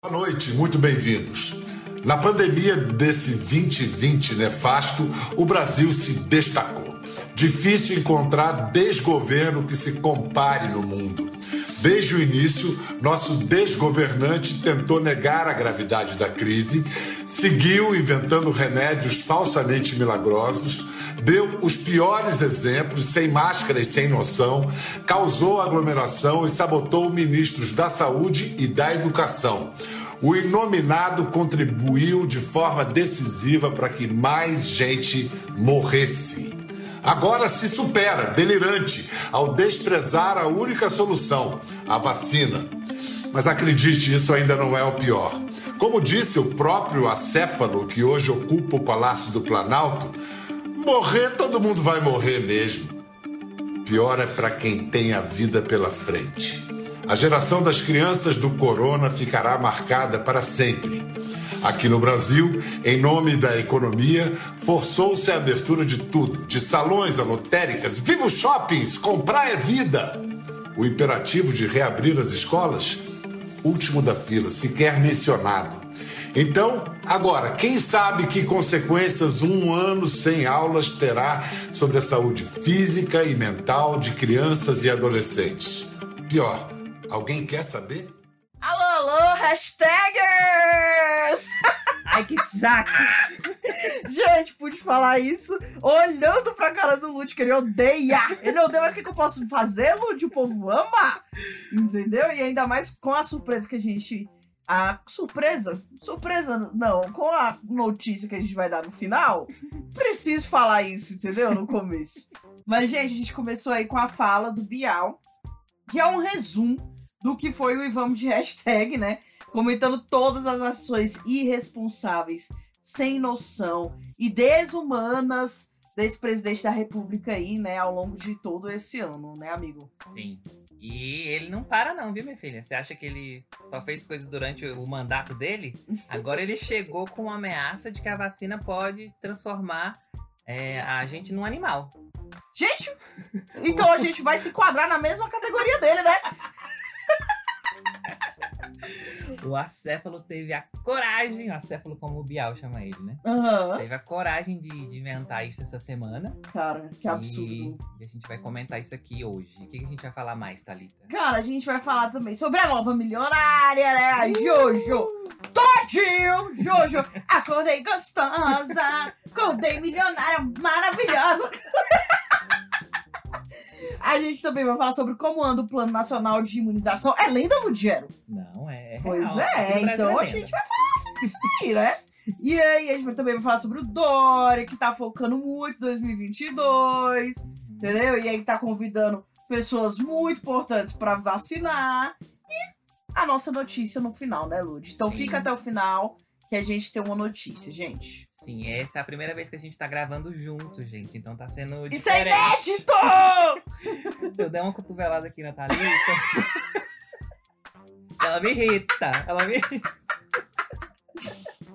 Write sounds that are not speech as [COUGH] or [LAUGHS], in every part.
Boa noite, muito bem-vindos. Na pandemia desse 2020 nefasto, o Brasil se destacou. Difícil encontrar desgoverno que se compare no mundo. Desde o início, nosso desgovernante tentou negar a gravidade da crise, seguiu inventando remédios falsamente milagrosos, deu os piores exemplos, sem máscara e sem noção, causou aglomeração e sabotou ministros da Saúde e da Educação. O inominado contribuiu de forma decisiva para que mais gente morresse. Agora se supera, delirante, ao desprezar a única solução, a vacina. Mas acredite, isso ainda não é o pior. Como disse o próprio acéfalo que hoje ocupa o Palácio do Planalto, morrer todo mundo vai morrer mesmo. Pior é para quem tem a vida pela frente. A geração das crianças do corona ficará marcada para sempre. Aqui no Brasil, em nome da economia, forçou-se a abertura de tudo, de salões a lotéricas, viva os shoppings, comprar é vida. O imperativo de reabrir as escolas, último da fila, sequer mencionado. Então, agora, quem sabe que consequências um ano sem aulas terá sobre a saúde física e mental de crianças e adolescentes? Pior, Alguém quer saber? Alô, alô, hashtagers! [LAUGHS] Ai, que saco! Gente, pude falar isso olhando pra cara do Lute, que ele odeia! Ele odeia, mas o que, que eu posso fazer, Lute? O povo ama! Entendeu? E ainda mais com a surpresa que a gente. A surpresa? Surpresa não, com a notícia que a gente vai dar no final. Preciso falar isso, entendeu? No começo. Mas, gente, a gente começou aí com a fala do Bial, que é um resumo do que foi o Ivamos de hashtag, né? Comentando todas as ações irresponsáveis, sem noção e desumanas desse presidente da República aí, né, ao longo de todo esse ano, né, amigo? Sim. E ele não para não, viu, minha filha? Você acha que ele só fez coisas durante o mandato dele? Agora ele chegou com a ameaça de que a vacina pode transformar é, a gente num animal. Gente, então a gente vai se enquadrar na mesma categoria dele, né? O acéfalo teve a coragem, o acéfalo como o Bial chama ele, né? Uhum. Teve a coragem de, de, inventar isso essa semana. Cara, que absurdo. E, a gente vai comentar isso aqui hoje. O que, que, a gente vai falar mais, Thalita? Cara, a gente vai falar também sobre a nova milionária, né? A Jojo. Todinho! Jojo, acordei gostosa, acordei milionária maravilhosa. [LAUGHS] A gente também vai falar sobre como anda o Plano Nacional de Imunização. É lenda, Ludiero? Não, é. Pois real. é, então a gente vai falar sobre isso aí, né? E aí, a gente também vai falar sobre o Dória, que tá focando muito em 2022, uhum. entendeu? E aí tá convidando pessoas muito importantes para vacinar. E a nossa notícia no final, né, Lud? Então Sim. fica até o final que a gente tem uma notícia, gente. Sim, essa é a primeira vez que a gente tá gravando junto, gente. Então tá sendo Isso é diferente. É inédito! [LAUGHS] Se eu der uma cotovelada aqui na Thalita... [LAUGHS] ela me irrita, ela me irrita.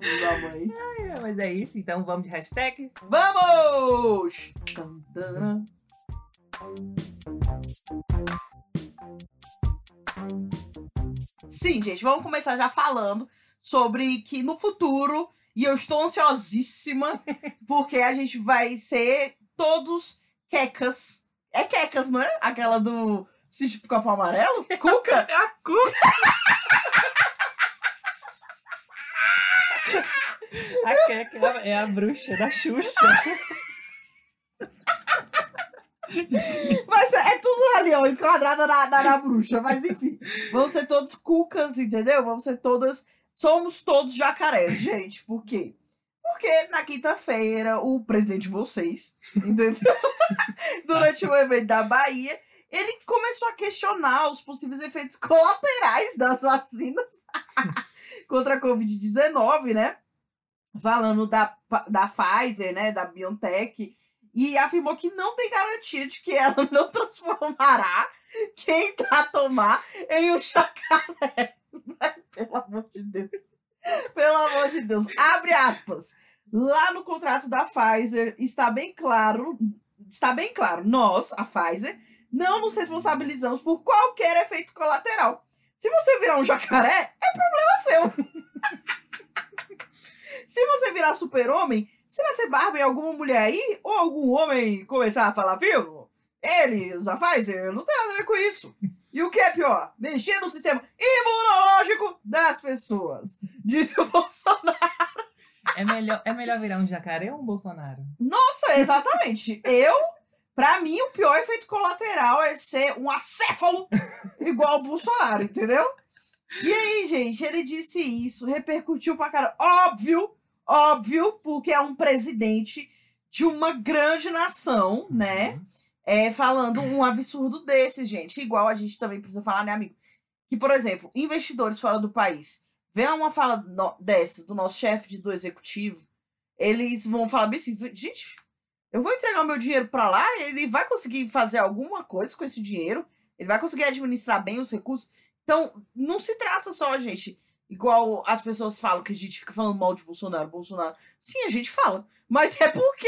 Ai, mas é isso, então vamos de hashtag? Vamos! Sim, gente, vamos começar já falando sobre que no futuro, e eu estou ansiosíssima, [LAUGHS] porque a gente vai ser todos quecas. É quecas, não é? Aquela do sítio do copo amarelo? [LAUGHS] Cuca? É a Cuca! [LAUGHS] a Queca é a, é a bruxa da Xuxa. Mas é tudo ali, ó, enquadrada na, na, na, bruxa. Mas enfim, vamos ser todos cucas, entendeu? Vamos ser todas Somos todos jacarés, gente. Por quê? Porque na quinta-feira, o presidente de vocês, entendeu? [LAUGHS] Durante o evento da Bahia, ele começou a questionar os possíveis efeitos colaterais das vacinas [LAUGHS] contra a Covid-19, né? Falando da, da Pfizer, né? Da BioNTech. E afirmou que não tem garantia de que ela [LAUGHS] não transformará quem tá tomar em um jacaré. [LAUGHS] Pelo amor de Deus. Pelo amor de Deus. Abre aspas. Lá no contrato da Pfizer está bem claro, está bem claro, nós, a Pfizer, não nos responsabilizamos por qualquer efeito colateral. Se você virar um jacaré, é problema seu. [LAUGHS] Se você virar super-homem, se vai ser Barbie alguma mulher aí, ou algum homem começar a falar, viu? Ele usa Pfizer, não tem nada a ver com isso. E o que é pior? Mexer no sistema imunológico das pessoas. [LAUGHS] Disse o Bolsonaro. É melhor, é melhor virar um jacaré ou um Bolsonaro? Nossa, exatamente. Eu, pra mim, o pior efeito colateral é ser um acéfalo igual o Bolsonaro, entendeu? E aí, gente, ele disse isso, repercutiu pra cara. Óbvio, óbvio, porque é um presidente de uma grande nação, né? Uhum. É, falando um absurdo desse, gente. Igual a gente também precisa falar, né, amigo? Que, por exemplo, investidores fora do país vê uma fala no- dessa do nosso chefe de do executivo, eles vão falar bem assim, gente, eu vou entregar meu dinheiro pra lá, ele vai conseguir fazer alguma coisa com esse dinheiro, ele vai conseguir administrar bem os recursos. Então, não se trata só, gente, igual as pessoas falam que a gente fica falando mal de Bolsonaro, Bolsonaro. Sim, a gente fala, mas é porque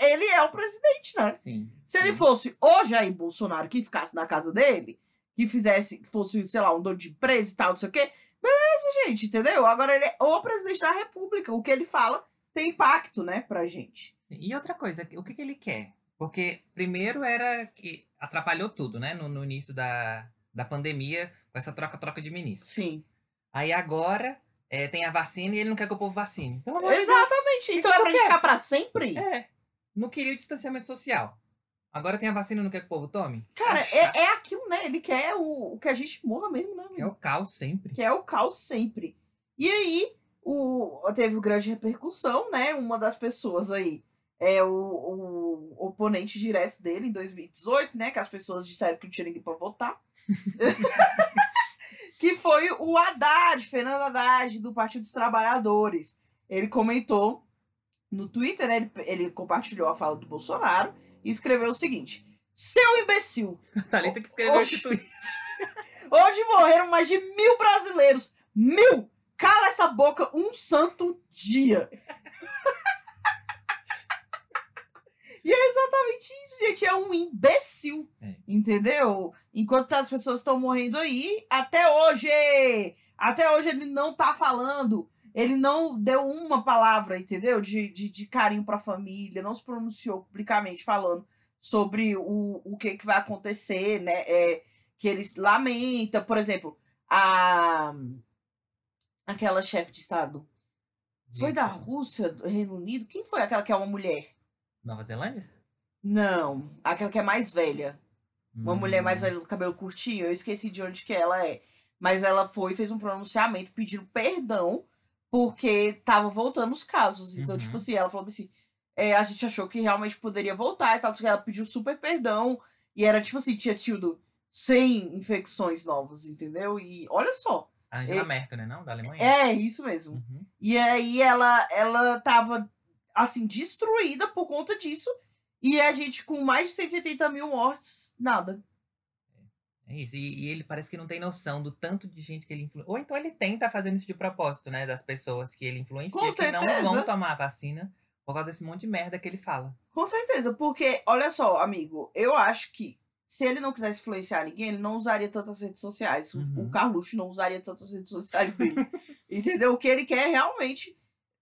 ele é o presidente, né? Sim. Se ele fosse o Jair Bolsonaro que ficasse na casa dele, que fizesse, que fosse, sei lá, um dono de empresa e tal, não sei o quê, beleza, gente, entendeu? Agora ele é o presidente da república. O que ele fala tem impacto, né, pra gente. E outra coisa, o que, que ele quer? Porque primeiro era que atrapalhou tudo, né? No, no início da, da pandemia, com essa troca-troca de ministros. Sim. Aí agora é, tem a vacina e ele não quer que o povo vacine. Pelo amor de. Exatamente. Então é pra gente ficar pra sempre? É. Não queria o distanciamento social. Agora tem a vacina e não quer que o povo tome? Cara, é, é aquilo, né? Ele quer o, o que a gente morra mesmo, né? É o caos sempre. que é o caos sempre. E aí, o, teve grande repercussão, né? Uma das pessoas aí é o, o oponente direto dele em 2018, né? Que as pessoas disseram que não tinha ninguém pra votar. [LAUGHS] que foi o Haddad, Fernando Haddad, do Partido dos Trabalhadores. Ele comentou no Twitter, né? Ele, ele compartilhou a fala do Bolsonaro e escreveu o seguinte: Seu imbecil, [LAUGHS] A Thalita que escreveu Oxi. esse tweet. [LAUGHS] Hoje morreram mais de mil brasileiros. Mil! Cala essa boca um santo dia. E é exatamente isso, gente. É um imbecil. É. Entendeu? Enquanto as pessoas estão morrendo aí, até hoje! Até hoje ele não tá falando. Ele não deu uma palavra, entendeu? De, de, de carinho pra família, não se pronunciou publicamente falando sobre o, o que, que vai acontecer, né? É, que eles lamentam, por exemplo, a aquela chefe de estado foi da Rússia, do Reino Unido, quem foi aquela que é uma mulher? Nova Zelândia? Não, aquela que é mais velha, uma Hum. mulher mais velha do cabelo curtinho, eu esqueci de onde que ela é, mas ela foi e fez um pronunciamento pedindo perdão porque tava voltando os casos, então Uhum. tipo assim, ela falou assim, é, a gente achou que realmente poderia voltar e tal, ela pediu super perdão e era tipo assim, tinha tido 100 infecções novas, entendeu? E olha só, A Angela É- Merkel, né? Não? Da Alemanha? é isso mesmo. Uhum. E aí ela, ela tava, assim, destruída por conta disso. E a gente, com mais de 180 mil mortes, nada. É isso. E, e ele parece que não tem noção do tanto de gente que ele influencia. Ou então ele tenta fazendo isso de propósito, né? Das pessoas que ele influencia Com que não vão tomar a vacina por causa desse monte de merda que ele fala. Com certeza, porque, olha só, amigo, eu acho que se ele não quisesse influenciar ninguém, ele não usaria tantas redes sociais. O- Uhum. O Carluxo não usaria tantas redes sociais dele. [LAUGHS] Entendeu? O que ele quer é realmente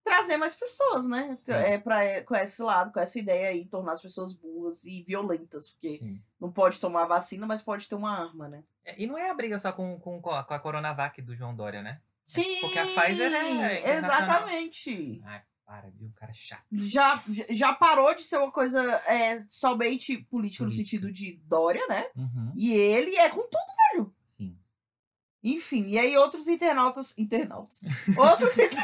trazer mais pessoas, né? Sim. É pra, com esse lado, com essa ideia aí, tornar as pessoas burras e violentas. Porque Sim. não pode tomar vacina, mas pode ter uma arma, né? É, E não é a briga só com, com, com a Coronavac do João Dória, né? Sim! porque a Pfizer é internacional. Exatamente. Ai, para, viu? Cara chato. Já, já parou de ser uma coisa é, somente política no Política. sentido de Dória, né? Uhum. E ele é com tudo. Sim. Enfim, e aí outros internautas. Internautas. Outros, [LAUGHS] inter-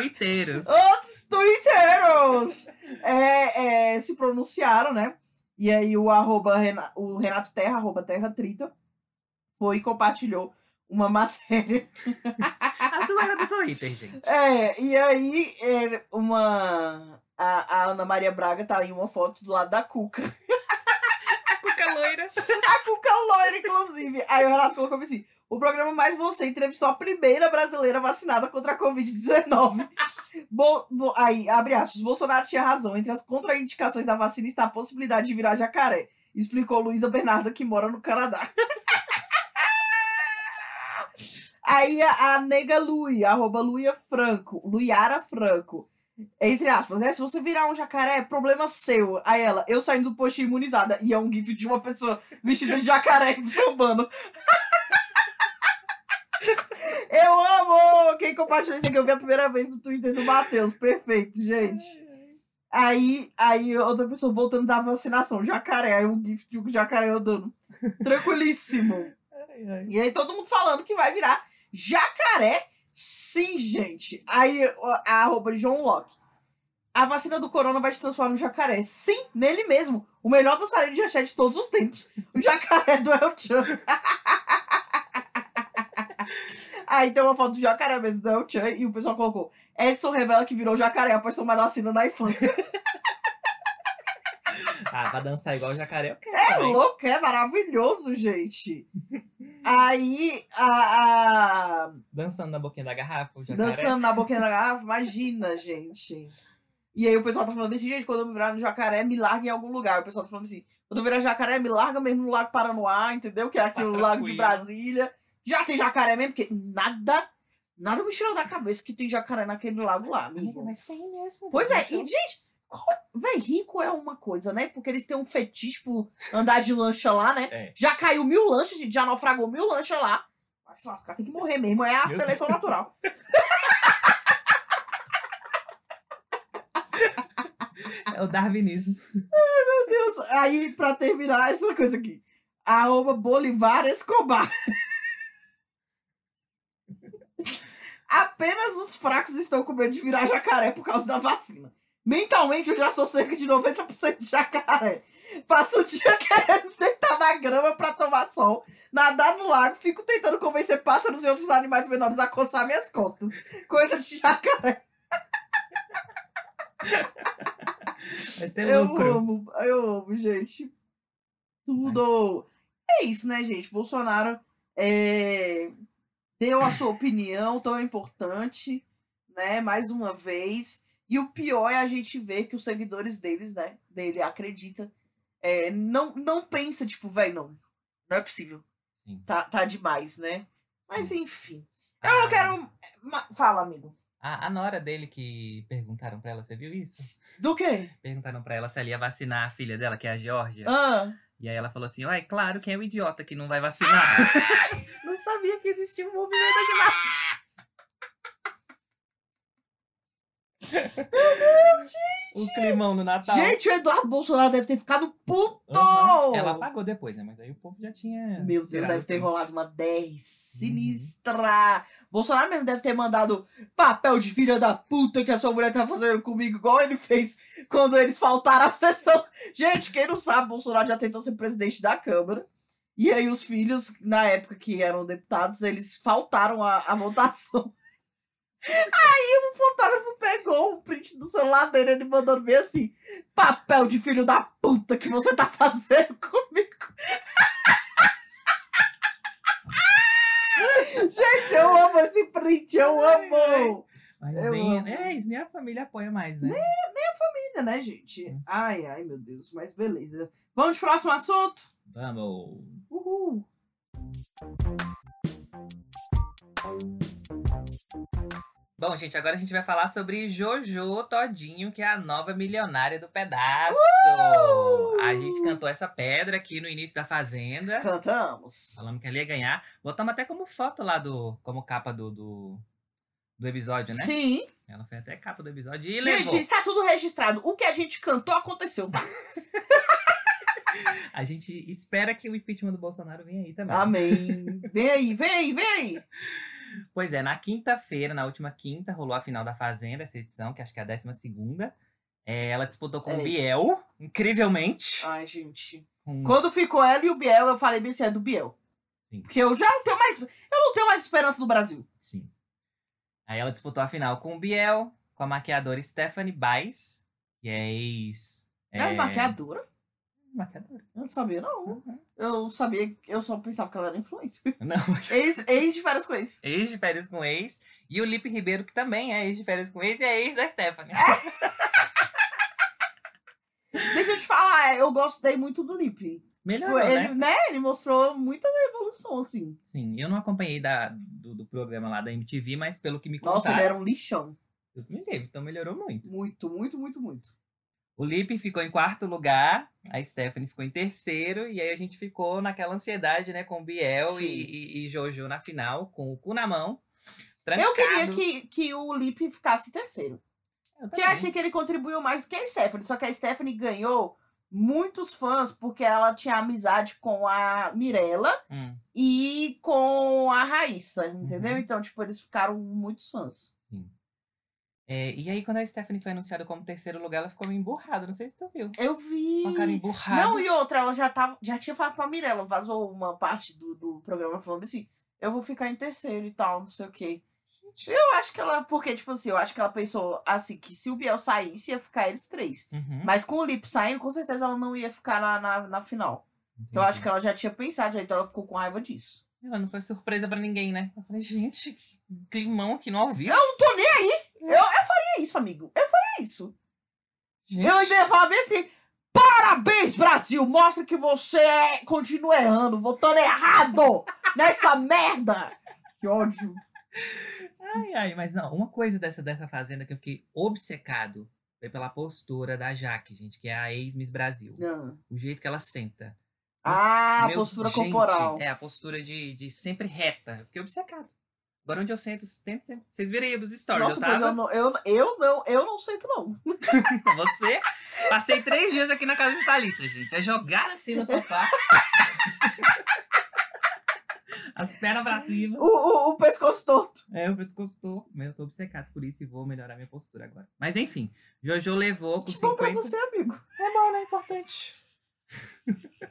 Twitteiros. outros twitteiros é, é, se pronunciaram, né? E aí o, arroba o Renato Terra, arroba Terra Trita, foi e compartilhou uma matéria A zoeira do Twitter, gente. É, e aí, uma. A, a Ana Maria Braga tá em uma foto do lado da Cuca. [LAUGHS] A cuca loira. A Cuca loira, inclusive. Aí o Renato colocou assim: o programa Mais Você entrevistou a primeira brasileira vacinada contra a Covid-19. [LAUGHS] Bo- bo- aí, abre aspas, Bolsonaro tinha razão. Entre as contraindicações da vacina está a possibilidade de virar jacaré. Explicou Luísa Bernarda, que mora no Canadá. [LAUGHS] Aí a, a nega Lui, arroba Luia Franco, Luiara Franco. Entre aspas, né? Se você virar um jacaré, é problema seu. Aí ela, eu saindo do posto imunizada. E é um gif de uma pessoa vestida de jacaré [LAUGHS] sambando. Eu amo! Quem compartilhou isso aqui, eu vi a primeira vez no Twitter do Matheus. Perfeito, gente. Aí, aí outra pessoa voltando da vacinação, jacaré, aí um gif de um jacaré andando. Tranquilíssimo. E aí todo mundo falando que vai virar jacaré. Sim, gente. Aí a arroba de John Locke. A vacina do corona vai te transformar no jacaré. Sim, nele mesmo. O melhor dançarino de axé de todos os tempos. O jacaré do El Chan. [LAUGHS] Aí tem uma foto do jacaré mesmo do El Chan e o pessoal colocou. Edson revela que virou jacaré após tomar vacina na infância. [LAUGHS] Ah, pra dançar igual o jacaré, eu quero. É também. louco, é maravilhoso, gente. Aí, a, a- Dançando na boquinha da garrafa, o jacaré. dançando na boquinha da garrafa, imagina, gente. E aí o pessoal tá falando assim, gente, quando eu me virar no jacaré, me larga em algum lugar. O pessoal tá falando assim, quando eu virar jacaré, me larga mesmo no Lago Paranoá, entendeu? Que é aqui o Lago de. Brasília. Já tem jacaré mesmo, porque nada, nada me tirou da cabeça que tem jacaré naquele lago lá, Amiga, amigo. mas tem mesmo. Pois é, e gente, qual- véi, rico é uma coisa, né? Porque eles têm um fetiche por andar de lancha lá, né? É. Já caiu mil lanchas, gente, já naufragou mil lanchas lá. Mas se lascar, tem que morrer mesmo, é a Meu seleção natural. [LAUGHS] É o darwinismo. Meu Deus, aí pra terminar essa coisa aqui. Arroba Bolivar Escobar. Apenas os fracos estão com medo de virar jacaré por causa da vacina. Mentalmente eu já sou cerca de 90% de jacaré. Passo o dia [LAUGHS] querendo deitar na grama pra tomar sol, nadar no lago, fico tentando convencer pássaros e outros animais menores a coçar minhas costas. Coisa de jacaré. Eu amo, eu amo, gente. Tudo. É isso, né, gente? Bolsonaro é, deu a sua opinião tão importante, né? Mais uma vez. E o pior é a gente ver que os seguidores deles, né? Dele acredita. é, não, não pensa, tipo, velho, não. Não é possível. Sim. Tá, tá demais, né? Mas Sim. enfim. Eu não Ah, quero. ma- Fala, amigo. A, a nora dele que perguntaram pra ela, você viu isso? Do quê? Perguntaram pra ela se ela ia vacinar a filha dela, que é a Georgia. Ah, E aí ela falou assim: Ué, claro, quem é o idiota que não vai vacinar? [LAUGHS] não sabia que existia um movimento de vacina. O climão no Natal. gente, o Eduardo Bolsonaro deve ter ficado puto! Aham. Ela apagou depois, né? Mas aí o povo já tinha. Meu Deus, deve ter rolado uma 10 sinistra. Bolsonaro mesmo deve ter mandado papel de filha da puta que a sua mulher tá fazendo comigo, igual ele fez quando eles faltaram à sessão. Gente, quem não sabe, Bolsonaro já tentou ser presidente da Câmara. E aí os filhos, na época que eram deputados, eles faltaram à, à votação. [LAUGHS] Aí o fotógrafo pegou um print do celular dele, ele mandando bem assim: papel de filho da puta que você tá fazendo comigo. [LAUGHS] Gente, eu amo esse print, eu amo! Mas Eu amo. é, isso nem a família apoia mais, né? Família, né, gente? Nossa. Ai, ai, meu Deus, mas beleza. Vamos pro próximo assunto? Vamos. Uhul! Bom, gente, agora a gente vai falar sobre Jojo Todinho, que é a nova milionária do pedaço. Uh! A gente cantou essa pedra aqui no início da Fazenda. Cantamos. Falamos que ela ia ganhar. Botamos até como foto lá do. como capa do, do, do episódio, né? Sim. Ela foi até capa do episódio e gente, levou. está tudo registrado. O que a gente cantou aconteceu, tá? [LAUGHS] A gente espera que o impeachment do Bolsonaro venha aí também. Amém. [LAUGHS] Vem aí, vem aí, vem aí. Pois é, na quinta-feira, na última quinta, rolou a final da Fazenda, essa edição, que acho que é a décima segunda. É, ela disputou com É. o Biel, incrivelmente. Ai, gente. com- Quando ficou ela e o Biel, eu falei bem assim, é do Biel. Sim. Porque eu já não tenho mais. Eu não tenho mais esperança no Brasil. Sim. Aí ela disputou a final com o Biel, com a maquiadora Stephanie Baez, que é ex. Ela é maquiadora? Maquiadora. Eu não sabia, não. Uhum. Eu sabia, eu só pensava que ela era influencer. [LAUGHS] Não, Ex, ex de várias coisas. ex de férias com ex. E o Lipe Ribeiro, que também é ex de férias com ex, e é ex da Stephanie. [LAUGHS] Deixa eu te falar, eu gostei muito do Lip. Melhorou, tipo, ele, né? né? Ele mostrou muita evolução, assim. Sim, eu não acompanhei da, do, do programa lá da MTV, mas pelo que me contaram... Nossa, ele era um lixão. Deus me livre, então melhorou muito. Muito, muito, muito, muito. O Lipe ficou em quarto lugar, a Stephanie ficou em terceiro, e aí a gente ficou naquela ansiedade, né, com Biel e, e, e Jojo na final, com o cu na mão. Eu queria trancado. que, que o Lip ficasse terceiro. Também. achei que ele contribuiu mais do que a Stephanie. Só que a Stephanie ganhou muitos fãs porque ela tinha amizade com a Mirella Hum, e com a Raíssa, entendeu? Uhum. Então, tipo, eles ficaram muitos fãs. sim. É, e aí, quando a Stephanie foi anunciada como terceiro lugar, ela ficou meio emburrada. Não sei se tu viu. Eu vi. Com a cara emburrada. Não, e outra, ela já, tava, já tinha falado pra Mirella, vazou uma parte do, do programa falando assim: eu vou ficar em terceiro e tal, não sei o quê. Eu acho que ela. Porque, tipo assim, eu acho que ela pensou assim, que se o Biel saísse, ia ficar eles três. Uhum, Mas com o Lip saindo, com certeza ela não ia ficar na, na, na final. Então eu acho que ela já tinha pensado, já, então ela ficou com raiva disso. Ela não foi surpresa pra ninguém, né? Eu falei, gente, que climão aqui no ao vivo. Eu não tô nem aí! Eu, eu faria isso, amigo. Eu faria isso. Gente, Eu ainda ia falar bem assim: parabéns, Brasil! Mostra que você é- continua errando, votando errado nessa merda! Que ódio. Ai, ai, mas não, uma coisa dessa, dessa fazenda que eu fiquei obcecado foi pela postura da Jaque, gente, que é a ex-Miss Brasil. Não. O jeito que ela senta. Ah, Meu, postura gente, corporal. É, a postura de, de sempre reta. Eu fiquei obcecado. Agora onde eu sento, tento sempre. Vocês viram aí os stories, Nossa, eu tava? eu não, eu, eu não, eu não sento, não. [LAUGHS] Você? Passei três dias aqui na casa de Thalita, gente. É jogar assim no sofá. [LAUGHS] As pernas pra cima. O, o, o pescoço torto. É, o pescoço tô, mas eu tô obcecado por isso e vou melhorar minha postura agora. Mas enfim, Jojo levou com Que bom pra 50... você, amigo. É bom, né? Importante. [LAUGHS]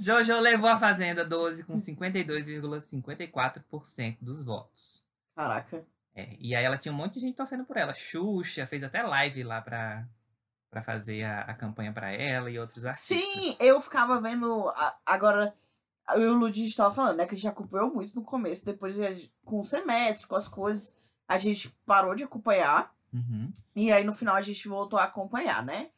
Jojo levou a Fazenda 12 com 52,54% dos votos. Caraca. É, e aí ela tinha um monte de gente torcendo por ela. Xuxa fez até live lá pra, pra fazer a, a campanha pra ela e outros artistas. Sim, eu ficava vendo. a- Agora, eu e o Ludi estava falando, né? Que a gente acompanhou muito no começo, depois gente- com o semestre, com as coisas, a gente parou de acompanhar. Uhum. E aí no final a gente voltou a acompanhar, né?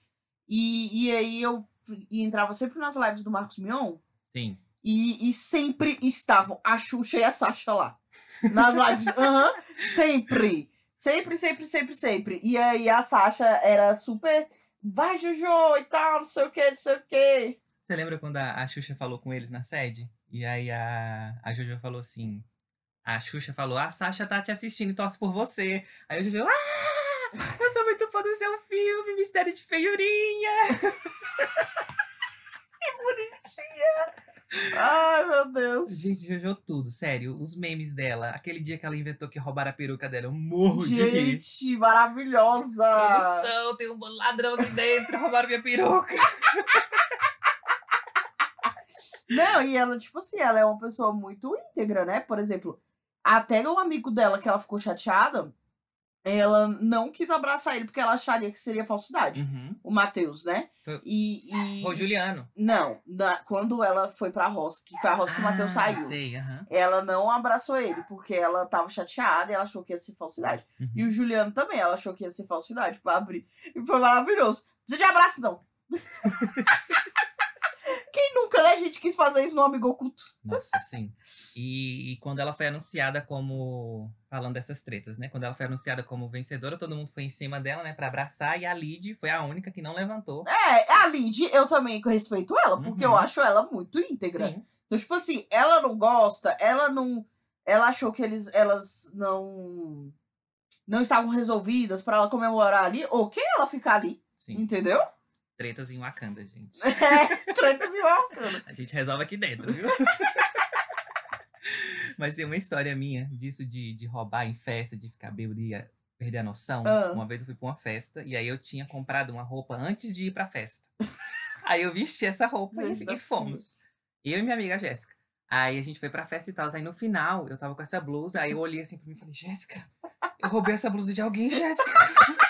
E, e aí eu e entrava sempre nas lives do Marcos Mion Sim. e, e sempre estavam a Xuxa e a Sasha lá. Nas lives. [LAUGHS] Aham. sempre. Sempre, sempre, sempre, sempre. E aí a Sasha era super. Vai, Jojo e tal, não sei o que, não sei o que. Você lembra quando a, a Xuxa falou com eles na sede? E aí a, a Jojo falou assim. A Xuxa falou: A Sasha tá te assistindo e torce por você. Aí o Jojo, ah! Eu sou muito fã do seu filme, Mistério de Feiurinha. [LAUGHS] Ai, meu Deus. Gente, Jojo tudo, sério. Os memes dela. Aquele dia que ela inventou que roubaram a peruca dela, eu morro de rir. Gente, maravilhosa. Produção, tem um ladrão aqui dentro, roubaram minha peruca. [LAUGHS] Não, e ela, tipo assim, ela é uma pessoa muito íntegra, né? Por exemplo, até o amigo dela que ela ficou chateada, ela não quis abraçar ele porque ela acharia que seria falsidade. Uhum. O Matheus, né? E. e... O Juliano. Não, na- quando ela foi pra roça, que foi a roça que o Matheus Ah, saiu. Sei, aham. Ela não abraçou ele, porque ela tava chateada e ela achou que ia ser falsidade. Uhum. E o Juliano também, ela achou que ia ser falsidade pra abrir. E foi maravilhoso. Você de abraço, não. [LAUGHS] Quem nunca, né, gente, quis fazer isso no amigo oculto? Nossa, sim. E, e quando ela foi anunciada como. Falando dessas tretas, né? Quando ela foi anunciada como vencedora, todo mundo foi em cima dela, né? Pra abraçar. E a Lid foi a única que não levantou. É, a Lid, eu também respeito ela, porque Uhum. eu acho ela muito íntegra. Sim. Então, tipo assim, ela não gosta, ela não. Ela achou que eles, elas não. Não estavam resolvidas pra ela comemorar ali. Ok, ela ficar ali, Sim. entendeu? Tretas em Wakanda, gente. [LAUGHS] É, tretas e bacana. A gente resolve aqui dentro, viu? [LAUGHS] Mas tem uma história minha disso de, de roubar em festa, de ficar bêbado e eh, perder a noção. Ah. Uma vez eu fui pra uma festa e aí eu tinha comprado uma roupa antes de ir pra festa. [LAUGHS] aí eu vesti essa roupa Gente, e, e fomos. Eu e minha amiga Jéssica. Aí a gente foi pra festa e tal. Aí no final eu tava com essa blusa. Aí eu olhei assim pra mim e falei: Jéssica, eu roubei essa blusa de alguém, Jéssica.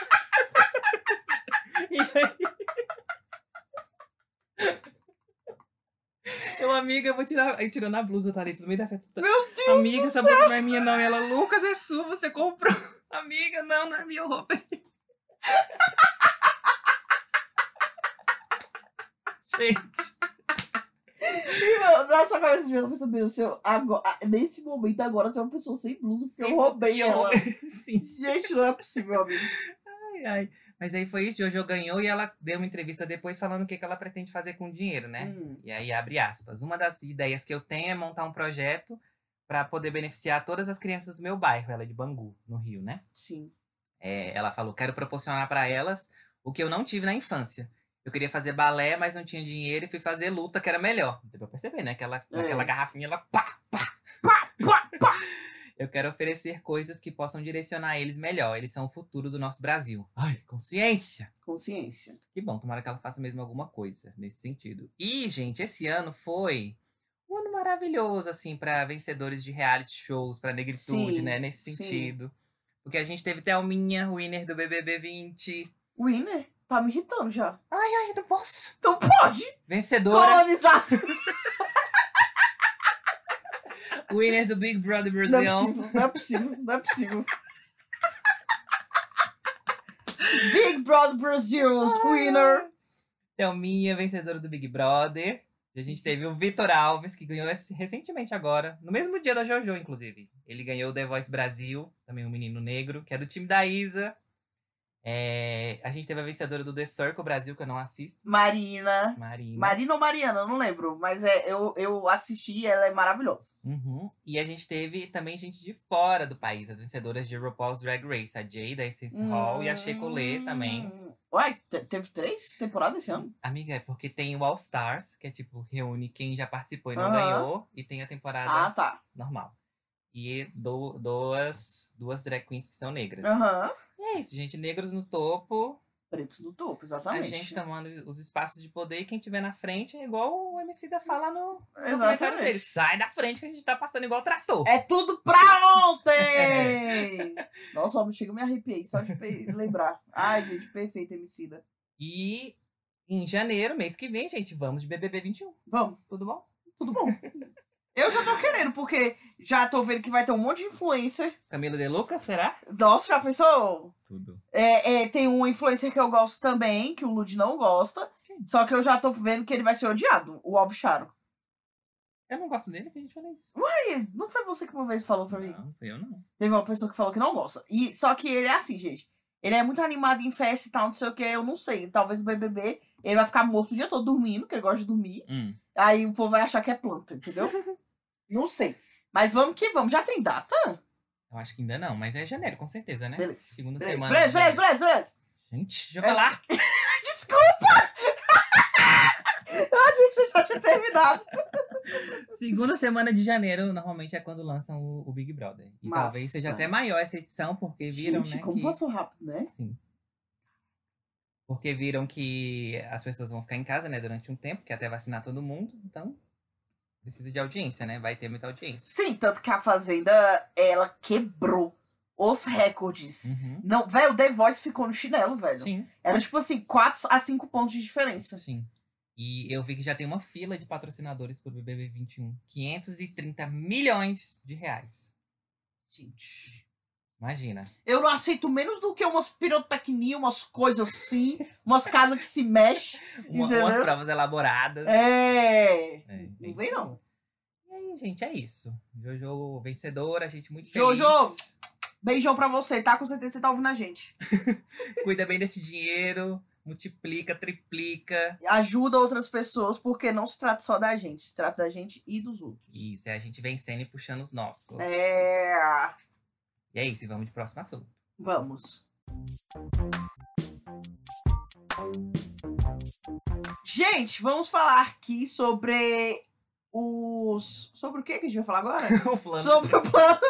Eu, amiga, eu vou tirar. Tirando a blusa, tá ali, no meio da festa. Meu Deus! Amiga, essa blusa não é minha, não. Ela, Lucas, é sua, você comprou. [LAUGHS] Amiga, não, não é minha, eu roubei. [LAUGHS] Gente. Na sua cabeça de eu percebi, seu, agora, nesse momento agora tem uma pessoa sem blusa porque eu roubei ela. [LAUGHS] Sim. Gente, não é possível, amigo. Ai, ai. Mas aí foi isso, Jojo ganhou e ela deu uma entrevista depois falando o que, que ela pretende fazer com o dinheiro, né? Hum, E aí abre aspas. Uma das ideias que eu tenho é montar um projeto para poder beneficiar todas as crianças do meu bairro. Ela é de Bangu, no Rio, né? sim. É, ela falou: quero proporcionar para elas o que eu não tive na infância. Eu queria fazer balé, mas não tinha dinheiro e fui fazer luta, que era melhor. Deu pra perceber, né? Aquela, É. aquela garrafinha, ela pá, pá. Pá, pá, pá. Eu quero oferecer coisas que possam direcionar eles melhor. Eles são o futuro do nosso Brasil. Ai, consciência! Consciência. Que bom, tomara que ela faça mesmo alguma coisa nesse sentido. E, gente, esse ano foi um ano maravilhoso, assim, para vencedores de reality shows, pra negritude, Sim, né? Nesse sim. sentido. Porque a gente teve Thelminha, winner do BBB 20. Winner? Tá me irritando já. Ai, não posso. Então pode! Vencedora, Colonizado! [LAUGHS] winner do Big Brother Não é Brasil. possível, não é possível, não é possível. Big Brother Brasil's winner. Thelminha, vencedora do Big Brother. E a gente teve o Vitor Alves, que ganhou recentemente agora, no mesmo dia da JoJo, inclusive. Ele ganhou o The Voice Brasil, também um menino negro, que é do time da Isa. É, a gente teve a vencedora do The Circle Brasil, que eu não assisto, Marina. Marina. Marina ou Mariana, não lembro. Mas é, eu, eu assisti e ela é maravilhosa. Uhum. E a gente teve também gente de fora do país, as vencedoras de RuPaul's Drag Race, a Jay da Essence Hall e a Shecolê também. Hum. Uai, te- teve três temporadas esse ano? Amiga, é porque tem o All Stars, que é tipo, reúne quem já participou e não Aham. ganhou, e tem a temporada Ah, tá. normal. E do- duas, duas drag queens que são negras. Aham. E é isso, gente. Negros no topo. Pretos no topo, A exatamente. gente tomando os espaços de poder e quem tiver na frente é igual o MC da fala no, no comentário Exatamente. dele. Sai da frente que a gente tá passando igual trator. É tudo pra ontem! [LAUGHS] Nossa, ó, chega eu me arrepiei só de lembrar. Ai, gente, perfeito, Emicida. E em janeiro, mês que vem, gente, vamos de BBB 21. Vamos, Tudo bom? tudo bom. [LAUGHS] Eu já tô querendo, porque já tô vendo que vai ter um monte de influencer. Camila De Luca, será? Nossa, já pensou? Tudo. É, é, tem um influencer que eu gosto também, que o Lud não gosta. Quem? Só que eu já tô vendo que ele vai ser odiado, o Albicharo. Eu não gosto dele, que a gente fala isso. Ai, não foi você que uma vez falou pra mim? Não, eu não. Teve uma pessoa que falou que não gosta. E, só que ele é assim, gente. Ele é muito animado em festa e tal, não sei o que, eu não sei. Talvez no BBB ele vai ficar morto o dia todo dormindo, porque ele gosta de dormir. Hum. Aí o povo vai achar que é planta, entendeu? [LAUGHS] não sei. Mas vamos que vamos. Já tem data? Eu acho que ainda não, mas é janeiro, com certeza, né? Beleza. Segunda Beleza, semana. beleza, beleza, beleza, beleza. Gente, deixa eu É. falar. [LAUGHS] Desculpa! [LAUGHS] eu achei que você já tinha terminado. Segunda semana de janeiro, normalmente é quando lançam o, o Big Brother. E Massa. talvez seja até maior essa edição, porque viram, gente, né? como que... passou rápido, né? Sim. Porque viram que as pessoas vão ficar em casa, né, durante um tempo, que até vacinar todo mundo, então precisa de audiência, né? Vai ter muita audiência. Sim, tanto que a Fazenda, ela quebrou os recordes. Uhum. Não, velho, o The Voice ficou no chinelo, velho. Sim, Era tipo assim, 4 a 5 pontos de diferença. sim. E eu vi que já tem uma fila de patrocinadores pro BBB 21. 530 milhões de reais. Gente. Imagina. Eu não aceito menos do que umas pirotecnia, umas coisas assim, umas casas que se mexem. Uma- umas provas elaboradas. É. É, Não vem, não. E aí, gente, é isso. Jojo vencedora, a gente muito Jojo! feliz. Beijão pra você, tá? Com certeza você tá ouvindo a gente. [LAUGHS] Cuida bem desse dinheiro, multiplica, triplica. Ajuda outras pessoas, porque não se trata só da gente, se trata da gente e dos outros. Isso, é a gente vencendo e puxando os nossos. É. E é isso, e vamos de próximo assunto. Vamos. Gente, vamos falar aqui sobre os. Sobre o que que a gente vai falar agora? [LAUGHS] o plano. sobre o plano,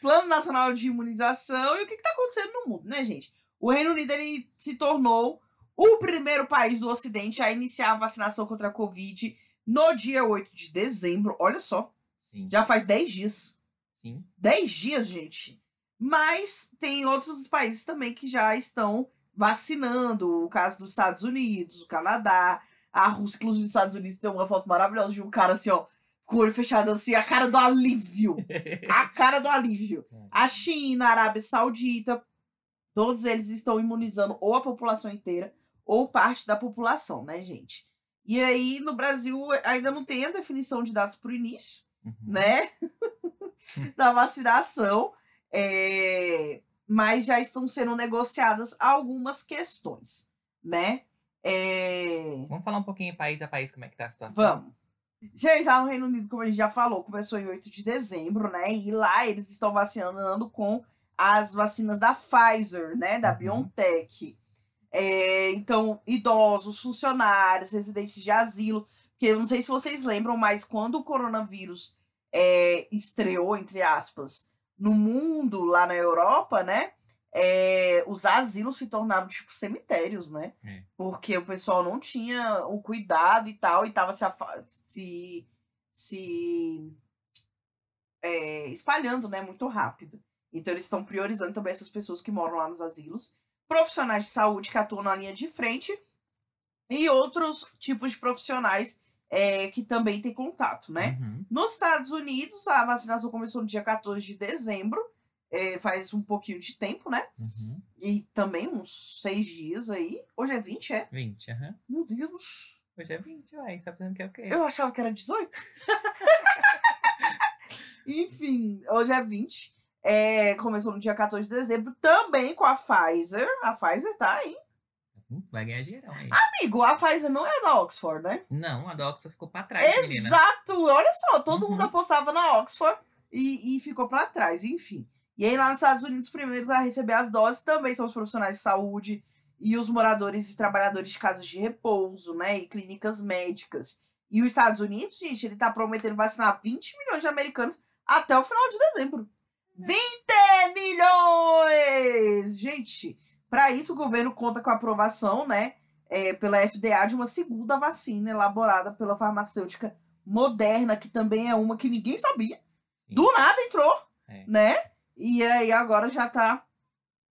plano Nacional de Imunização e o que está acontecendo no mundo, né, gente? O Reino Unido ele se tornou o primeiro país do Ocidente a iniciar a vacinação contra a Covid no dia 8 de dezembro. Olha só, Sim, já faz 10 dias. sim. 10 dias, gente. Mas tem outros países também que já estão vacinando. O caso dos Estados Unidos, o Canadá, a Rússia, inclusive os Estados Unidos tem uma foto maravilhosa de um cara assim, ó, com o olho fechado assim, a cara do alívio. A [LAUGHS] cara do alívio. A China, a Arábia Saudita, todos eles estão imunizando ou a população inteira ou parte da população, né, gente? E aí, no Brasil, ainda não tem a definição de dados para o início, Uhum. né? [LAUGHS] da vacinação. É, Mas já estão sendo negociadas algumas questões, né? É, Vamos falar um pouquinho país a país como é que tá a situação? Vamos. Gente, lá no Reino Unido, como a gente já falou, começou em 8 de dezembro, né? E lá eles estão vacinando com as vacinas da Pfizer, né? Da Uhum. BioNTech. É, então, idosos, funcionários, residentes de asilo. Porque eu não sei se vocês lembram, mas quando o coronavírus é, estreou, entre aspas, no mundo, lá na Europa, né? é, os asilos se tornaram tipo cemitérios, né? É. Porque o pessoal não tinha o cuidado e tal, e tava se, se, se é, espalhando, né? Muito rápido. Então eles estão priorizando também essas pessoas que moram lá nos asilos, profissionais de saúde que atuam na linha de frente e outros tipos de profissionais é, que também têm contato, né? Uhum. Nos Estados Unidos, a vacinação começou no dia 14 de dezembro, é, faz um pouquinho de tempo, né? Uhum. E também uns seis dias aí. Hoje é 20, é? 20, aham. Meu Deus. Hoje é 20, uai. Tá pensando que é o quê? Eu achava que era 18. [LAUGHS] Enfim, hoje é 20. É, começou no dia 14 de dezembro, também com a Pfizer. A Pfizer tá aí. Vai ganhar dinheirão aí. Amigo, a Pfizer não é da Oxford, né? Não, a da Oxford ficou pra trás, menina. Exato! Olha só, todo mundo Uhum. apostava na Oxford e, e ficou pra trás, enfim. E aí, lá nos Estados Unidos, os primeiros a receber as doses também são os profissionais de saúde e os moradores e trabalhadores de casas de repouso, né? E clínicas médicas. E os Estados Unidos, gente, ele tá prometendo vacinar 20 milhões de americanos até o final de dezembro. 20 milhões! Gente, para isso o governo conta com a aprovação, né? é, pela FDA de uma segunda vacina elaborada pela farmacêutica Moderna, que também é uma que ninguém sabia. Sim. Do nada entrou, É. né? E aí agora já tá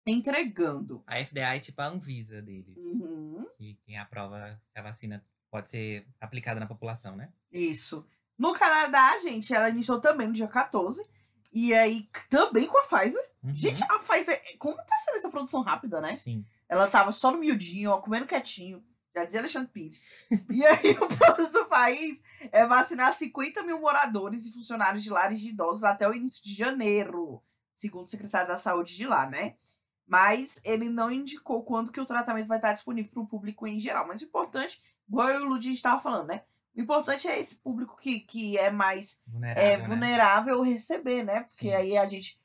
entregando. A FDA é tipo a Anvisa deles. Uhum, Que quem aprova se a vacina pode ser aplicada na população, né? isso. No Canadá, gente, ela iniciou também no dia 14. E aí, também com a Pfizer. Uhum. Gente, a Pfizer, como tá sendo essa produção rápida, né? Sim. Ela tava só no miudinho, ó, comendo quietinho. Já dizia Alexandre Pires. E aí, [LAUGHS] o plano do país é vacinar 50 mil moradores e funcionários de lares de idosos até o início de janeiro, segundo o secretário da Saúde de lá, né? Mas ele não indicou quando que o tratamento vai estar disponível para o público em geral. Mas o importante, igual eu e o Ludi estava falando, né? O importante é esse público que, que é mais Vulnerável, é, né? vulnerável receber, né? Porque Sim. aí a gente,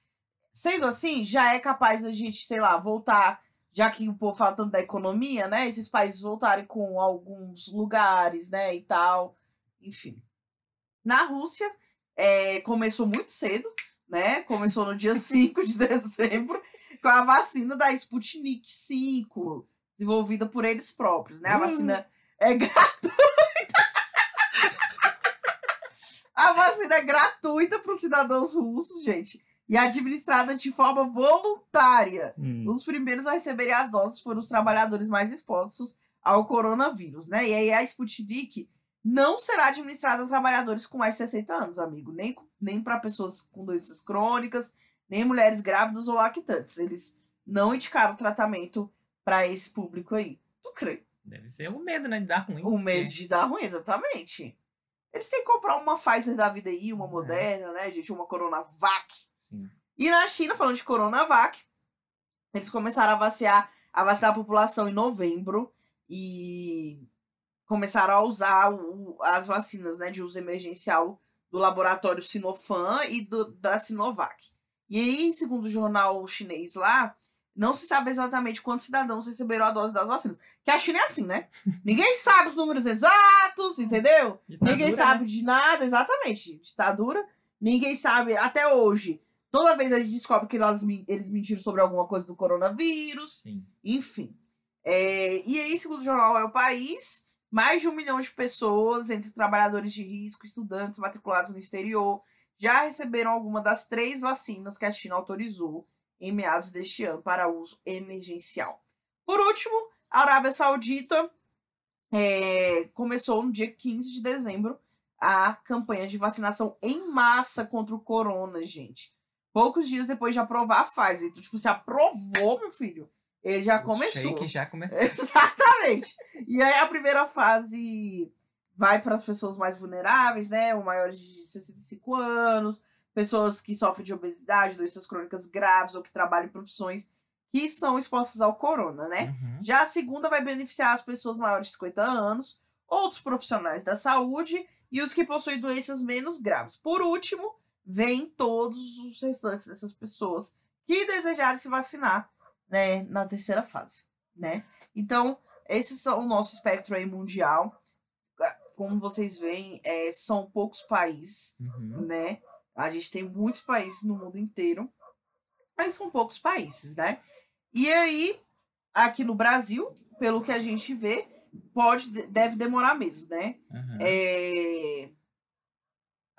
sendo assim, já é capaz a gente, sei lá, voltar, já que o povo fala tanto da economia, né? Esses países voltarem com alguns lugares, né? E tal. Enfim. Na Rússia, é, começou muito cedo, né? Começou no dia [LAUGHS] 5 de dezembro, com a vacina da Sputnik 5, desenvolvida por eles próprios, né? A Hum. vacina é [LAUGHS] gratuita. A vacina é gratuita para os cidadãos russos, gente, e administrada de forma voluntária. Hum. Os primeiros a receberem as doses foram os trabalhadores mais expostos ao coronavírus, né? E aí a Sputnik não será administrada a trabalhadores com mais de 60 anos, amigo. Nem, nem para pessoas com doenças crônicas, nem mulheres grávidas ou lactantes. Eles não indicaram tratamento para esse público aí. Tu crê? Deve ser o medo, né? De dar ruim. O medo de dar ruim, exatamente. Eles têm que comprar uma Pfizer da vida aí, uma É. Moderna, né, gente? Uma Coronavac. Sim. E na China, falando de Coronavac, eles começaram a vacinar, a vacinar a população em novembro e começaram a usar o- as vacinas né, de uso emergencial do laboratório Sinopharm e do- da Sinovac. E aí, segundo o jornal chinês lá, não se sabe exatamente quantos cidadãos receberam a dose das vacinas. Que a China é assim, né? Ninguém sabe os números exatos, entendeu? Ninguém Ditadura, sabe né? de nada, exatamente. Ditadura. Ninguém sabe, até hoje. Toda vez a gente descobre que elas, eles mentiram sobre alguma coisa do coronavírus. Sim. Enfim. É, e aí, segundo o jornal É o País, mais de um milhão de pessoas, entre trabalhadores de risco, estudantes matriculados no exterior, já receberam alguma das três vacinas que a China autorizou em meados deste ano para uso emergencial. Por último, a Arábia Saudita é, começou no dia 15 de dezembro a campanha de vacinação em massa contra o corona, gente. Poucos dias depois de aprovar a Pfizer. Então, tipo, se aprovou, meu filho, Ele já O começou. shake já [LAUGHS] começou. Exatamente. E aí a primeira fase vai para as pessoas mais vulneráveis, né? Ou maiores de 65 anos, pessoas que sofrem de obesidade, doenças crônicas graves ou que trabalham em profissões que são expostas ao corona, né? Uhum. Já a segunda vai beneficiar as pessoas maiores de 50 anos, outros profissionais da saúde e os que possuem doenças menos graves. Por último, vem todos os restantes dessas pessoas que desejarem se vacinar, né, na terceira fase, né? Então, esses são o nosso espectro aí mundial. Como vocês veem, é, são poucos países, Uhum. né? A gente tem muitos países no mundo inteiro, mas são poucos países, né? E aí, aqui no Brasil, pelo que a gente vê, pode, deve demorar mesmo, né? Uhum. É,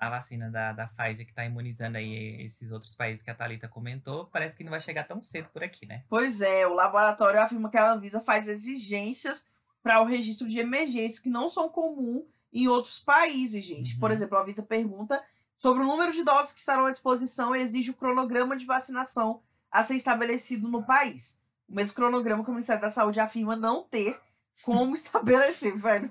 A vacina da, da Pfizer que tá imunizando aí esses outros países que a Thalita comentou, parece que não vai chegar tão cedo por aqui, né? Pois é, o laboratório afirma que a Anvisa faz exigências para o registro de emergência que não são comuns em outros países, gente. Por Uhum. exemplo, a Anvisa pergunta sobre o número de doses que estarão à disposição e exige o cronograma de vacinação a ser estabelecido no país. O mesmo cronograma que o Ministério da Saúde afirma não ter como [LAUGHS] estabelecer, velho.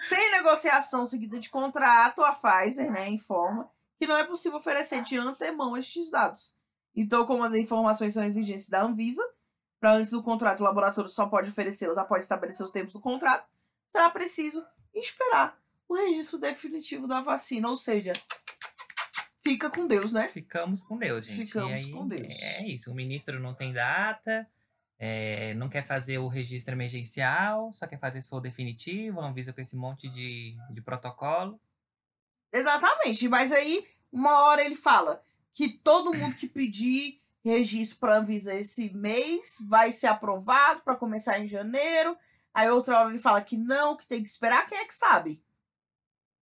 Sem negociação seguida de contrato, a Pfizer, né, informa que não é possível oferecer de antemão estes dados. Então, como as informações são exigências da Anvisa, para antes do contrato, o laboratório só pode oferecê-las após estabelecer os tempos do contrato, será preciso esperar o registro definitivo da vacina. Ou seja, fica com Deus, né? Ficamos com Deus, gente. Ficamos aí, com Deus. É isso. O ministro não tem data, é, não quer fazer o registro emergencial, só quer fazer se for definitivo, a Anvisa com esse monte de, de protocolo. Exatamente. Mas aí, uma hora ele fala que todo mundo que pedir registro para Anvisa esse mês vai ser aprovado para começar em janeiro. Aí outra hora ele fala que não, que tem que esperar. Quem é que sabe?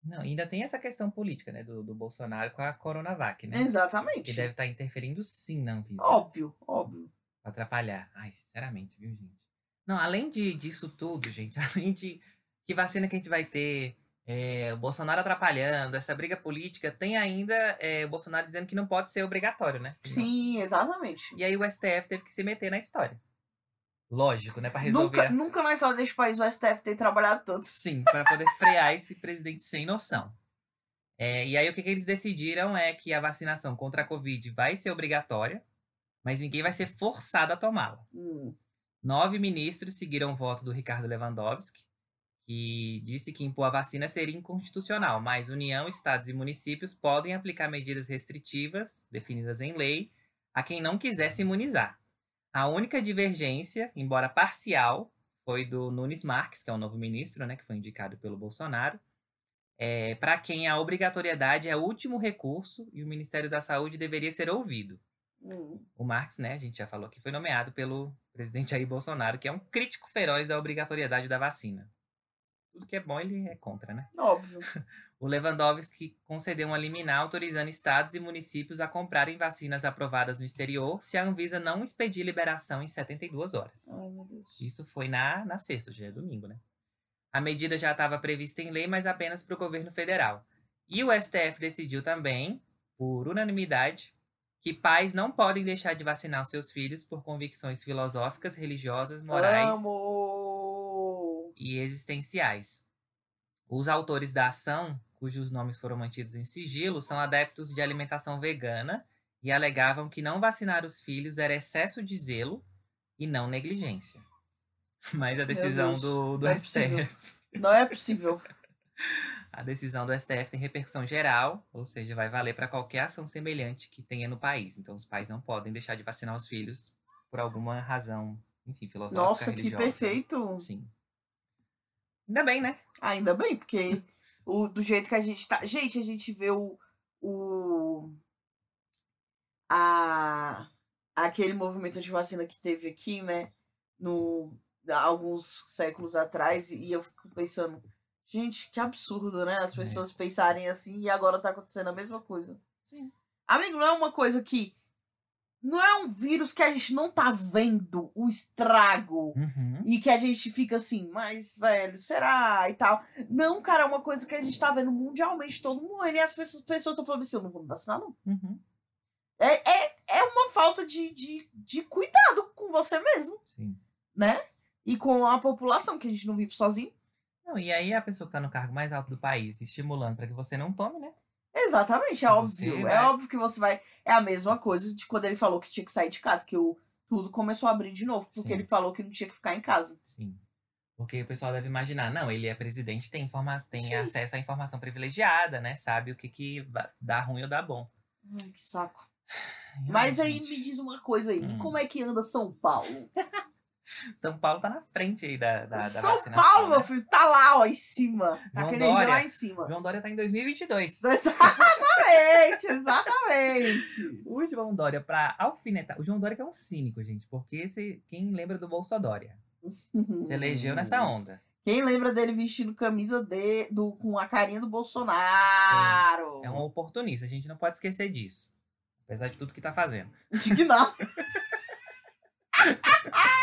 Não, ainda tem essa questão política, né, do, do Bolsonaro com a Coronavac, né? Exatamente. Que deve estar interferindo sim na Anvisa. Óbvio, óbvio. Pra atrapalhar. Ai, sinceramente, viu, gente? Não, além de, disso tudo, gente, [LAUGHS] além de que vacina que a gente vai ter, é, o Bolsonaro atrapalhando, essa briga política, tem ainda é, o Bolsonaro dizendo que não pode ser obrigatório, né? Sim, exatamente. E aí o STF teve que se meter na história. Lógico, né? Pra resolver. Nunca, nunca na história deste país o STF tem trabalhado tanto. Sim, para poder frear esse presidente sem noção. É, e aí o que, que eles decidiram é que a vacinação contra a Covid vai ser obrigatória, mas ninguém vai ser forçado a tomá-la. Hum, Nove ministros seguiram o voto do Ricardo Lewandowski, que disse que impor a vacina seria inconstitucional, mas União, estados e municípios podem aplicar medidas restritivas, definidas em lei, a quem não quiser se imunizar. A única divergência, embora parcial, foi do Nunes Marques, que é o novo ministro, né, que foi indicado pelo Bolsonaro, é, para quem a obrigatoriedade é o último recurso e o Ministério da Saúde deveria ser ouvido. hum. O Marx, né, a gente já falou que foi nomeado pelo presidente Jair Bolsonaro, que é um crítico feroz da obrigatoriedade da vacina. Tudo que é bom ele é contra, né? Óbvio. [LAUGHS] O Lewandowski concedeu uma liminar autorizando estados e municípios a comprarem vacinas aprovadas no exterior se a Anvisa não expedir liberação em 72 horas. Ai, meu Deus. Isso foi na, na sexta, já é domingo, né? A medida já estava prevista em lei, mas apenas para o governo federal. E o STF decidiu também, por unanimidade, que pais não podem deixar de vacinar os seus filhos por convicções filosóficas, religiosas, morais Amo! E existenciais. Os autores da ação, cujos nomes foram mantidos em sigilo, são adeptos de alimentação vegana e alegavam que não vacinar os filhos era excesso de zelo e não negligência. [LAUGHS] Mas a decisão Deus, do, do não é STF. possível. Não é possível. [LAUGHS] A decisão do STF tem repercussão geral, ou seja, vai valer para qualquer ação semelhante que tenha no país. Então, os pais não podem deixar de vacinar os filhos por alguma razão, enfim, filosófica, Nossa, que religiosa. perfeito. Sim. Ainda bem, né? Ainda bem, porque o, do jeito que a gente tá. Gente, a gente vê o. o a, aquele movimento de vacina que teve aqui, né? No, alguns séculos atrás, e eu fico pensando, gente, que absurdo, né? As É. pessoas pensarem assim e agora tá acontecendo a mesma coisa. Sim. Amigo, não é uma coisa que. Não é um vírus que a gente não tá vendo o estrago Uhum. e que a gente fica assim, mas, velho, será? E tal. Não, cara, é uma coisa que a gente tá vendo mundialmente, todo mundo. E as pessoas estão falando assim, eu não vou me vacinar, não. Uhum. É, é, é uma falta de, de, de cuidado com você mesmo, Sim. né? E com a população, que a gente não vive sozinho. Não, e aí a pessoa que tá no cargo mais alto do país estimulando para que você não tome, né? Exatamente, é óbvio. vai- É óbvio que você vai. É a mesma coisa de quando ele falou que tinha que sair de casa, que o tudo começou a abrir de novo, porque Sim. ele falou que não tinha que ficar em casa. Sim. Porque o pessoal deve imaginar, não, ele é presidente, tem, informa tem Sim. acesso à informação privilegiada, né? Sabe o que, que dá ruim ou dá bom. Ai, que saco. [SIGHS] Ai, Mas aí gente, me diz uma coisa aí, Hum. como é que anda São Paulo? [LAUGHS] São Paulo tá na frente aí da, da, da São Paulo, né? meu filho, tá lá, ó, em cima. Tá João energia Dória. lá em cima. João Dória tá em 2022. [LAUGHS] Exatamente, exatamente. O João Dória, pra alfinetar. O João Dória que é um cínico, gente. Porque esse, quem lembra do Bolsodória? Se elegeu nessa [LAUGHS] onda. Quem lembra dele vestindo camisa de, do, com a carinha do Bolsonaro? É um oportunista, a gente não pode esquecer disso. Apesar de tudo que tá fazendo. Indignado. [LAUGHS]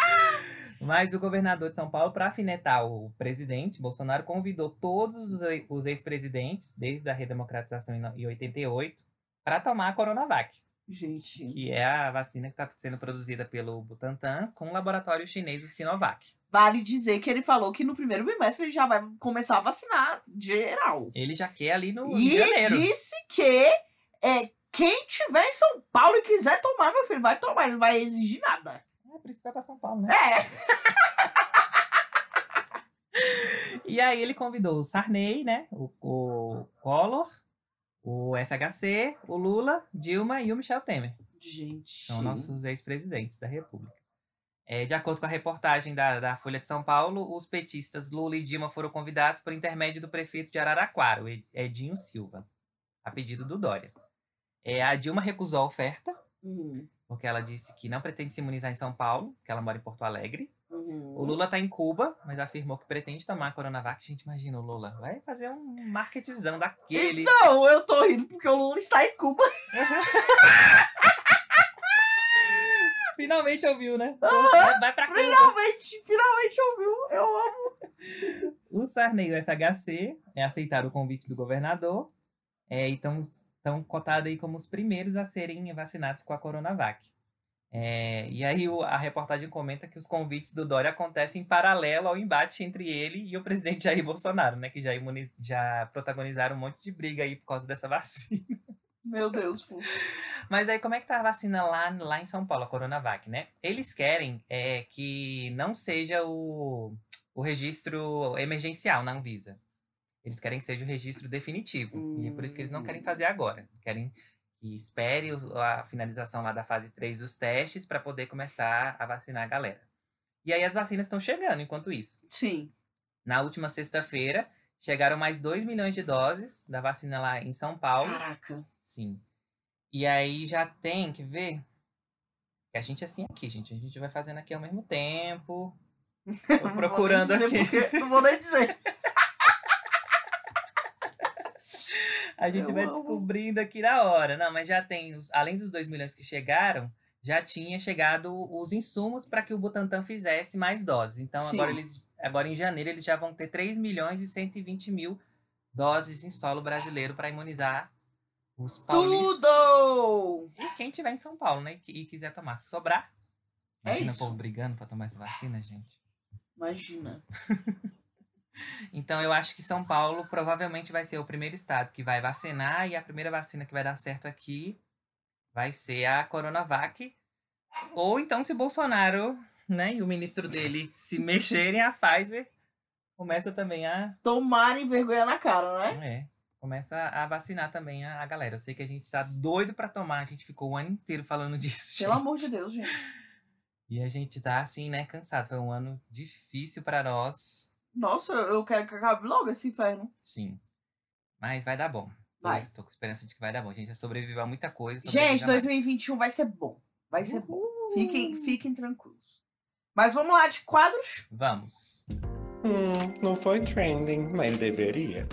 Mas o governador de São Paulo, para afinetar o presidente, Bolsonaro convidou todos os e- ex-presidentes, desde a redemocratização em no- em 88, para tomar a Coronavac, Gente, que é a vacina que está sendo produzida pelo Butantan com o laboratório chinês, o Sinovac. vale dizer que ele falou que no primeiro bimestre ele já vai começar a vacinar geral. Ele já quer ali no E janeiro. disse que é, quem tiver em São Paulo e quiser tomar, meu filho, vai tomar, ele não vai exigir nada. É por isso que vai para São Paulo, né? É, [LAUGHS] E aí ele convidou o Sarney, né? O, o Collor, o FHC, o Lula, Dilma e o Michel Temer. gente. São nossos ex-presidentes da República. É, de acordo com a reportagem da, da Folha de São Paulo, os petistas Lula e Dilma foram convidados por intermédio do prefeito de Araraquara, o Edinho Silva, a pedido do Dória. É, a Dilma recusou a oferta, Hum, porque ela disse que não pretende se imunizar em São Paulo, que ela mora em Porto Alegre. uhum. O Lula está em Cuba, mas afirmou que pretende tomar a Coronavac. Gente, imagina o Lula. Vai fazer um marketzão daquele. Então, eu tô rindo porque o Lula está em Cuba. [LAUGHS] Finalmente ouviu, né? Vai- Vai pra Cuba. Finalmente, finalmente ouviu. Eu amo. O Sarney e o FHC é, aceitaram o convite do governador é, e estão cotados aí como os primeiros a serem vacinados com a Coronavac. É, e aí o- a reportagem comenta que os convites do Dória acontecem em paralelo ao embate entre ele e o presidente [LAUGHS] Jair Bolsonaro, né? Que já, imuniz- já protagonizaram um monte de briga aí por causa dessa [LAUGHS] vacina. Meu Deus, pô. Mas aí como é que tá a vacina lá, lá em São Paulo, a Coronavac, né? Eles querem é, que não seja o, o registro emergencial na Anvisa. Eles querem que seja o registro definitivo. E é por isso que eles não querem fazer agora. Querem que espere a finalização lá da fase 3 dos testes para poder começar a vacinar a galera. E aí as vacinas estão chegando enquanto isso. Sim. Na última sexta-feira, chegaram mais 2 milhões de doses da vacina lá em São Paulo. Caraca. Sim. E aí já tem que ver. Que a gente é assim aqui, gente. A gente vai fazendo aqui ao mesmo tempo. [LAUGHS] Tô Não procurando nem aqui. porque- Não vou nem dizer. [LAUGHS] A gente Eu vai amo. descobrindo aqui na hora. Não, mas já tem, além dos 2 milhões que chegaram, já tinha chegado os insumos para que o Butantan fizesse mais doses. Então, Sim. agora, eles, agora em janeiro eles já vão ter 3 milhões e 120 mil doses em solo brasileiro para imunizar os paulistas. Tudo! E quem tiver em São Paulo, né? E quiser tomar. Se sobrar. É Imagina isso. o povo brigando pra tomar essa vacina, gente. Imagina. [LAUGHS] Então eu acho que São Paulo provavelmente vai ser o primeiro estado que vai vacinar e a primeira vacina que vai dar certo aqui vai ser a Coronavac. Ou então se o Bolsonaro, né, e o ministro dele se mexerem, a Pfizer começa também a, Tomarem vergonha na cara, né? é, começa a vacinar também a, a galera. Eu sei que a gente tá doido pra tomar, a gente ficou o ano inteiro falando disso. Pelo gente. amor de Deus, gente. E a gente tá assim, né, cansado. Foi um ano difícil pra nós. Nossa, eu quero que acabe logo esse inferno. Sim. Mas vai dar bom. Vai. Eu tô com esperança de que vai dar bom. A gente já sobreviveu a muita coisa. Gente, sobrevive a mais. 2021 vai ser bom. Vai ser bom. Fiquem, fiquem tranquilos. Mas vamos lá de quadros. Vamos. Hum, não foi trending, mas deveria.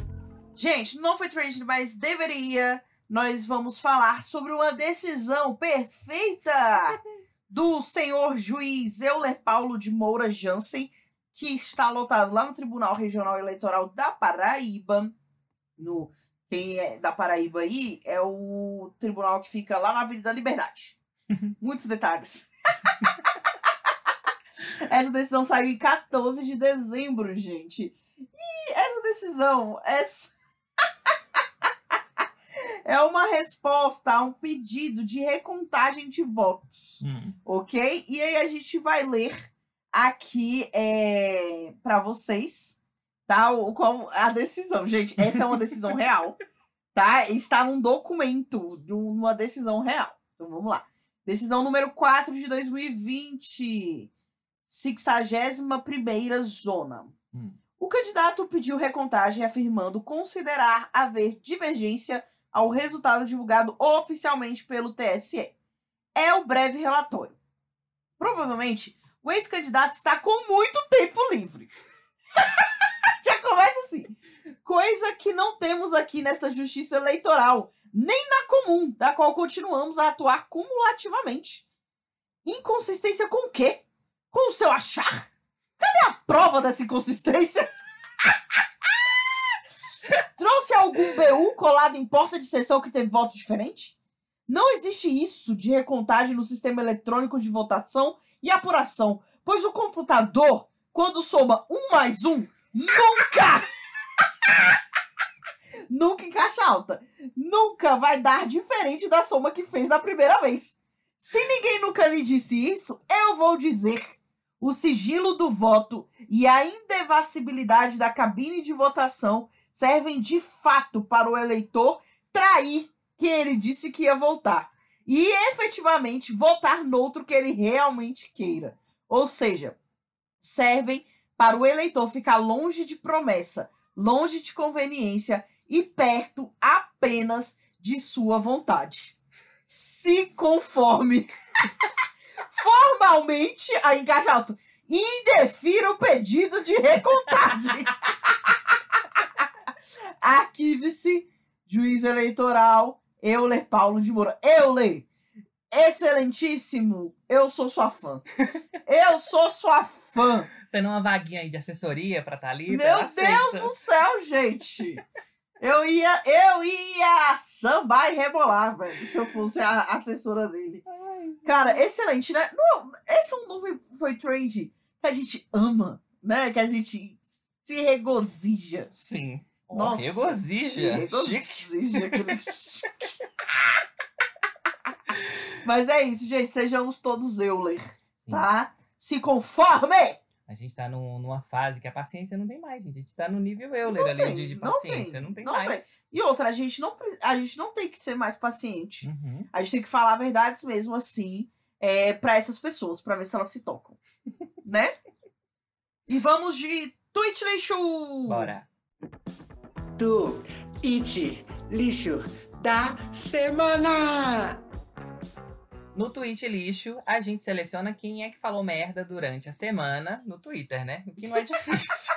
Gente, não foi trend, mas deveria. Nós vamos falar sobre uma decisão perfeita [LAUGHS] do senhor juiz Euler Paulo de Moura Jansen, que está lotado lá no Tribunal Regional Eleitoral da Paraíba. No, quem é da Paraíba aí é o tribunal que fica lá na Avenida Liberdade. Muitos detalhes. [LAUGHS] Essa decisão saiu em 14 de dezembro, gente. E essa decisão é. [LAUGHS] é uma resposta a um pedido de recontagem de votos. Hum. ok? E aí a gente vai ler aqui é, para vocês, tá? O, qual a decisão, gente. Essa é uma decisão real, tá? Está num documento, de um- uma decisão real. Então vamos lá. Decisão número 4 de 2020. 61ª zona. Hum. O candidato pediu recontagem afirmando considerar haver divergência ao resultado divulgado oficialmente pelo TSE é o breve relatório. Provavelmente, o ex-candidato está com muito tempo livre. [LAUGHS] Já começa assim. Coisa que não temos aqui nesta justiça eleitoral, nem na comum, da qual continuamos a atuar cumulativamente. Inconsistência com o quê? Com o seu achar? Cadê a prova dessa inconsistência? [LAUGHS] Trouxe algum BU colado em porta de sessão que teve voto diferente? Não existe isso de recontagem no sistema eletrônico de votação e apuração, pois o computador, quando soma um mais um, nunca, [LAUGHS] nunca em caixa alta, nunca vai dar diferente da soma que fez da primeira vez. Se ninguém nunca lhe disse isso, eu vou dizer. O sigilo do voto e a indevasibilidade da cabine de votação servem de fato para o eleitor trair que ele disse que ia votar. E efetivamente votar noutro que ele realmente queira. Ou seja, servem para o eleitor ficar longe de promessa, longe de conveniência e perto apenas de sua vontade. Se conforme [LAUGHS] formalmente a encaixa alto. Indefira o pedido de recontagem. [LAUGHS] Arquive-se, juiz eleitoral, Euler Paulo de Moura. Euler, excelentíssimo, eu sou sua fã. [LAUGHS] Eu sou sua fã. Tendo uma vaguinha aí de assessoria pra Thalita. Meu ela Deus do céu, gente. Eu ia, eu ia sambar e rebolar, velho, se eu fosse a assessora dele. Cara, excelente, né? Não, esse é um novo foi trend que a gente ama, né? Que a gente se regozija. Sim. Nossa, se Chique. regozija. aquele- [LAUGHS] Mas é isso, gente. Sejamos todos Euler, Sim. tá? Se conforme! A gente tá num- numa fase que a paciência não tem mais, gente. A gente tá no nível Euler Não ali tem, de, de não paciência. tem, não tem não mais. E outra, a gente não, a gente não tem que ser mais paciente. Uhum. A gente tem que falar verdades mesmo assim é, para essas pessoas, pra ver se elas se tocam. [LAUGHS] né? E vamos de Twitch Lixo! Bora. Do It Lixo da Semana. No Twitch lixo, a gente seleciona quem é que falou merda durante a semana no Twitter, né? O que não é difícil.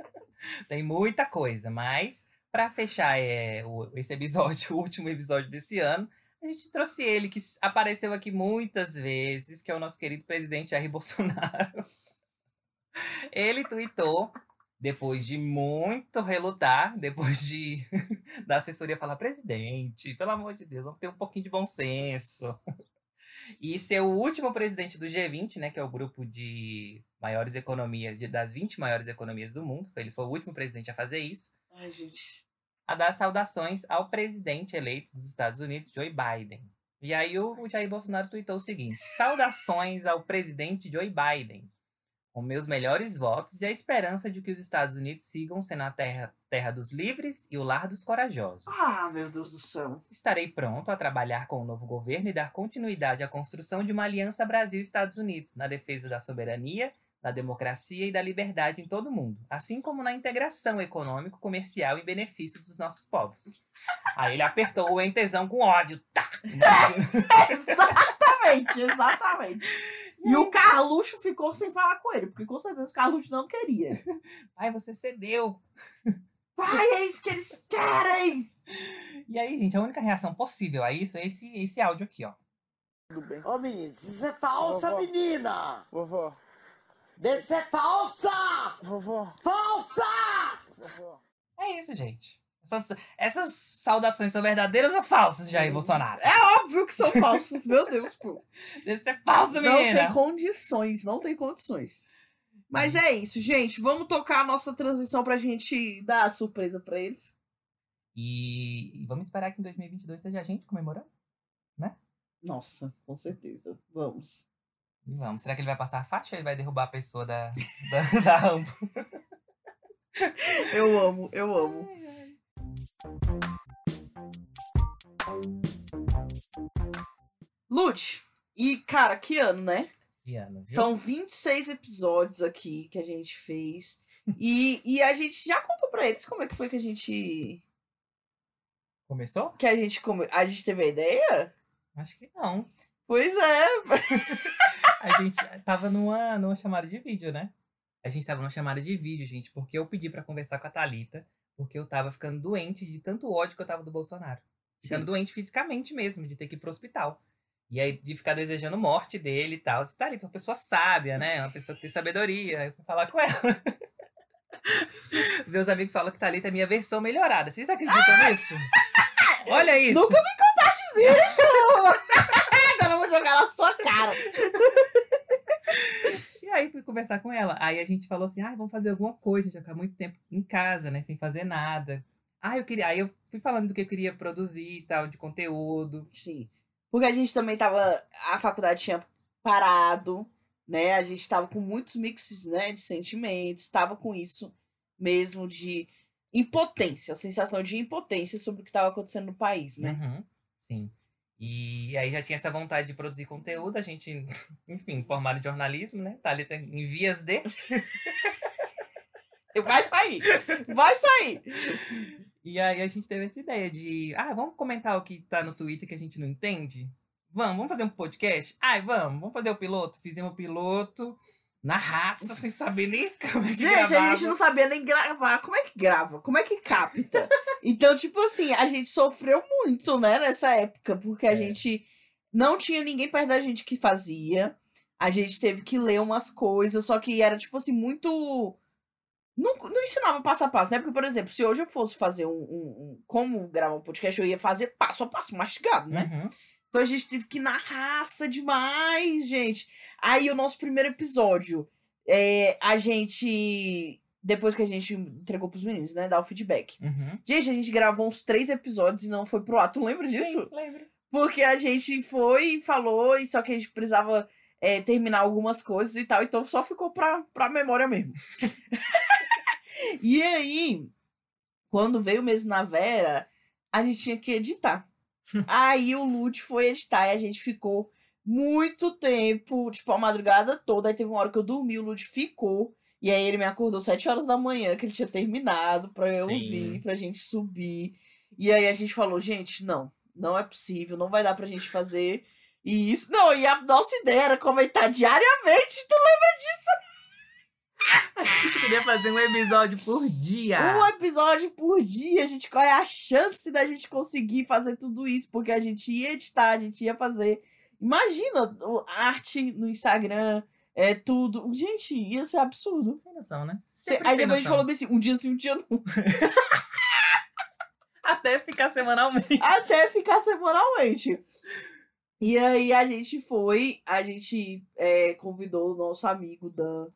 [LAUGHS] Tem muita coisa, mas para fechar é, o- esse episódio, [LAUGHS] o último episódio desse ano, a gente trouxe ele que apareceu aqui muitas vezes, que é o nosso querido presidente Jair Bolsonaro. [LAUGHS] Ele tweetou, depois de muito relutar, [LAUGHS] depois de [LAUGHS] da assessoria falar, presidente, pelo amor de Deus, vamos ter um pouquinho de bom senso. [LAUGHS] E ser o último presidente do G20, né, que é o grupo de maiores economias, de- das 20 maiores economias do mundo, ele foi o último presidente a fazer isso, Ai, gente. a dar saudações ao presidente eleito dos Estados Unidos, Joe Biden. E aí o, o Jair Bolsonaro tweetou o seguinte: saudações ao presidente Joe Biden. Com meus melhores votos e a esperança de que os Estados Unidos sigam sendo a terra, terra dos livres e o lar dos corajosos. Ah, meu Deus do céu. Estarei pronto a trabalhar com o novo governo e dar continuidade à construção de uma aliança Brasil-Estados Unidos na defesa da soberania, da democracia e da liberdade em todo o mundo, assim como na integração econômico, comercial e benefício dos nossos povos. Aí ele apertou o entesão com ódio. Tá! [LAUGHS] Exatamente, exatamente. [LAUGHS] E o Carluxo ficou sem falar com ele, porque com certeza o Carluxo não queria. Pai, você cedeu. Pai, é isso que eles querem! E aí, gente, a única reação possível a isso é esse, esse áudio aqui, ó. Ô menino, isso é falsa, Vovó. menina! Vovó, Deixa de ser falsa! vovó, Falsa! vovó. É isso, gente. Essas, essas saudações são verdadeiras ou falsas, Jair Bolsonaro? É óbvio que são falsos, meu Deus, pô. [LAUGHS] Deve ser falsa, Não menina. tem condições, não tem condições. Mas é isso, gente. Vamos tocar a nossa transição pra gente dar a surpresa pra eles. E, e vamos esperar que em 2022 seja a gente comemorando? Nossa, com certeza. Vamos. E Vamos. Será que ele vai passar a faixa ou ele vai derrubar a pessoa da, [LAUGHS] da, da rampa? [LAUGHS] Eu amo, eu amo. Lute, e cara, que ano, né? Que ano, viu? São 26 episódios aqui que a gente fez. E, e a gente já contou pra eles como é que foi que a gente. Começou? Que a gente, come... a gente teve a ideia? Acho que não. Pois é. [LAUGHS] A gente tava numa, numa chamada de vídeo, né? A gente tava numa chamada de vídeo, gente, porque eu pedi pra conversar com a Thalita, porque eu tava ficando doente de tanto ódio que eu tava do Bolsonaro. Ficando Sim. doente fisicamente mesmo, de ter que ir pro hospital. E aí, de ficar desejando morte dele e tal. Você tá ali, uma pessoa sábia, né? Uma pessoa que tem sabedoria. Eu fui falar com ela. [LAUGHS] Meus amigos falam que Thalita é minha versão melhorada. Vocês acreditam nisso? Olha isso. Nunca me contaste isso! [LAUGHS] Agora eu vou jogar na sua cara. E aí fui conversar com ela. Aí a gente falou assim: ah, vamos fazer alguma coisa. A gente ficar muito tempo em casa, né? Sem fazer nada. Ah, eu queria. Aí eu fui falando do que eu queria produzir e tal, de conteúdo. Sim. Porque a gente também tava. A faculdade tinha parado, né? A gente tava com muitos mixes, né? De sentimentos. Tava com isso mesmo de impotência, a sensação de impotência sobre o que tava acontecendo no país, né? Uhum, sim. E aí já tinha essa vontade de produzir conteúdo. A gente, [LAUGHS] enfim, formado em jornalismo, né? Tá ali tá em vias de. [LAUGHS] Vai sair! Vai sair! E aí a gente teve essa ideia de, ah, vamos comentar o que tá no Twitter que a gente não entende? Vamos, vamos fazer um podcast? Ai, vamos, vamos fazer o piloto. Fizemos o piloto na raça, sem saber nem [LAUGHS] é Gente, a gente gravava. não sabia nem gravar. Como é que grava? Como é que capta? [LAUGHS] Então, tipo assim, a gente sofreu muito, né, nessa época, porque a É. gente não tinha ninguém perto da gente que fazia. A gente teve que ler umas coisas, só que era, tipo assim, muito. Não, não ensinava passo a passo, né? Porque, por exemplo, se hoje eu fosse fazer um, um- um- Como gravar um podcast, eu ia fazer passo a passo, mastigado, né? Uhum. Então a gente teve que ir na raça demais, gente. Aí o nosso primeiro episódio, é, a gente. Depois que a gente entregou pros meninos, né? Dar o feedback. Uhum. Gente, a gente gravou uns três episódios e não foi pro ar. Tu lembra disso? Sim, lembro. Porque a gente foi e falou, e só que a gente precisava é, terminar algumas coisas e tal, então só ficou pra, pra memória mesmo. [LAUGHS] e aí, quando veio mesmo na Vera, a gente tinha que editar. Aí o Lute foi editar e a gente ficou muito tempo, tipo, a madrugada toda. Aí teve uma hora que eu dormi, o Lute ficou. E aí ele me acordou sete horas da manhã, que ele tinha terminado, pra eu Sim. ouvir, pra gente subir. E aí a gente falou, gente, não, não é possível, não vai dar pra gente fazer isso. Não, e a nossa ideia era comentar diariamente. Tu A gente queria fazer um episódio por dia. Um episódio por dia, gente. Qual é a chance da gente conseguir fazer tudo isso? Porque a gente ia editar, a gente ia fazer. Imagina arte no Instagram, é tudo. Gente, ia ser absurdo. Sem noção, né? Sempre aí depois a gente noção. falou bem assim: um dia sim, um dia não. [LAUGHS] Até ficar semanalmente. Até ficar semanalmente. E aí a gente foi, a gente é, convidou o nosso amigo Dan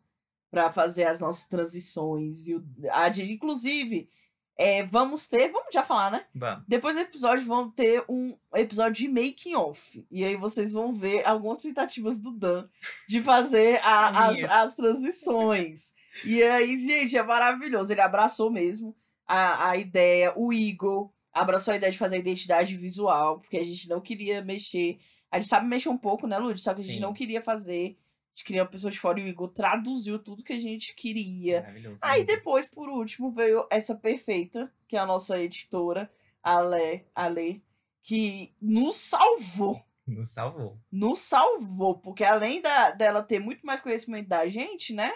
para fazer as nossas transições. E o, a inclusive, é, vamos ter, vamos já falar, né? Vamos. Depois do episódio, vamos ter um episódio de making off. E aí vocês vão ver algumas tentativas do Dan de fazer a- as, as transições. E aí, gente, é maravilhoso. Ele abraçou mesmo a, a ideia. O Igor abraçou a ideia de fazer a identidade visual, porque a gente não queria mexer. A gente sabe mexer um pouco, né, Lud? Só que a gente Sim. não queria fazer. A gente queria uma pessoa de fora e o Igor traduziu tudo que a gente queria. Aí depois, por último, veio essa perfeita, que é a nossa editora, a Lé, a Lê, que nos salvou. Nos salvou. Nos salvou, porque além da, dela ter muito mais conhecimento da gente, né?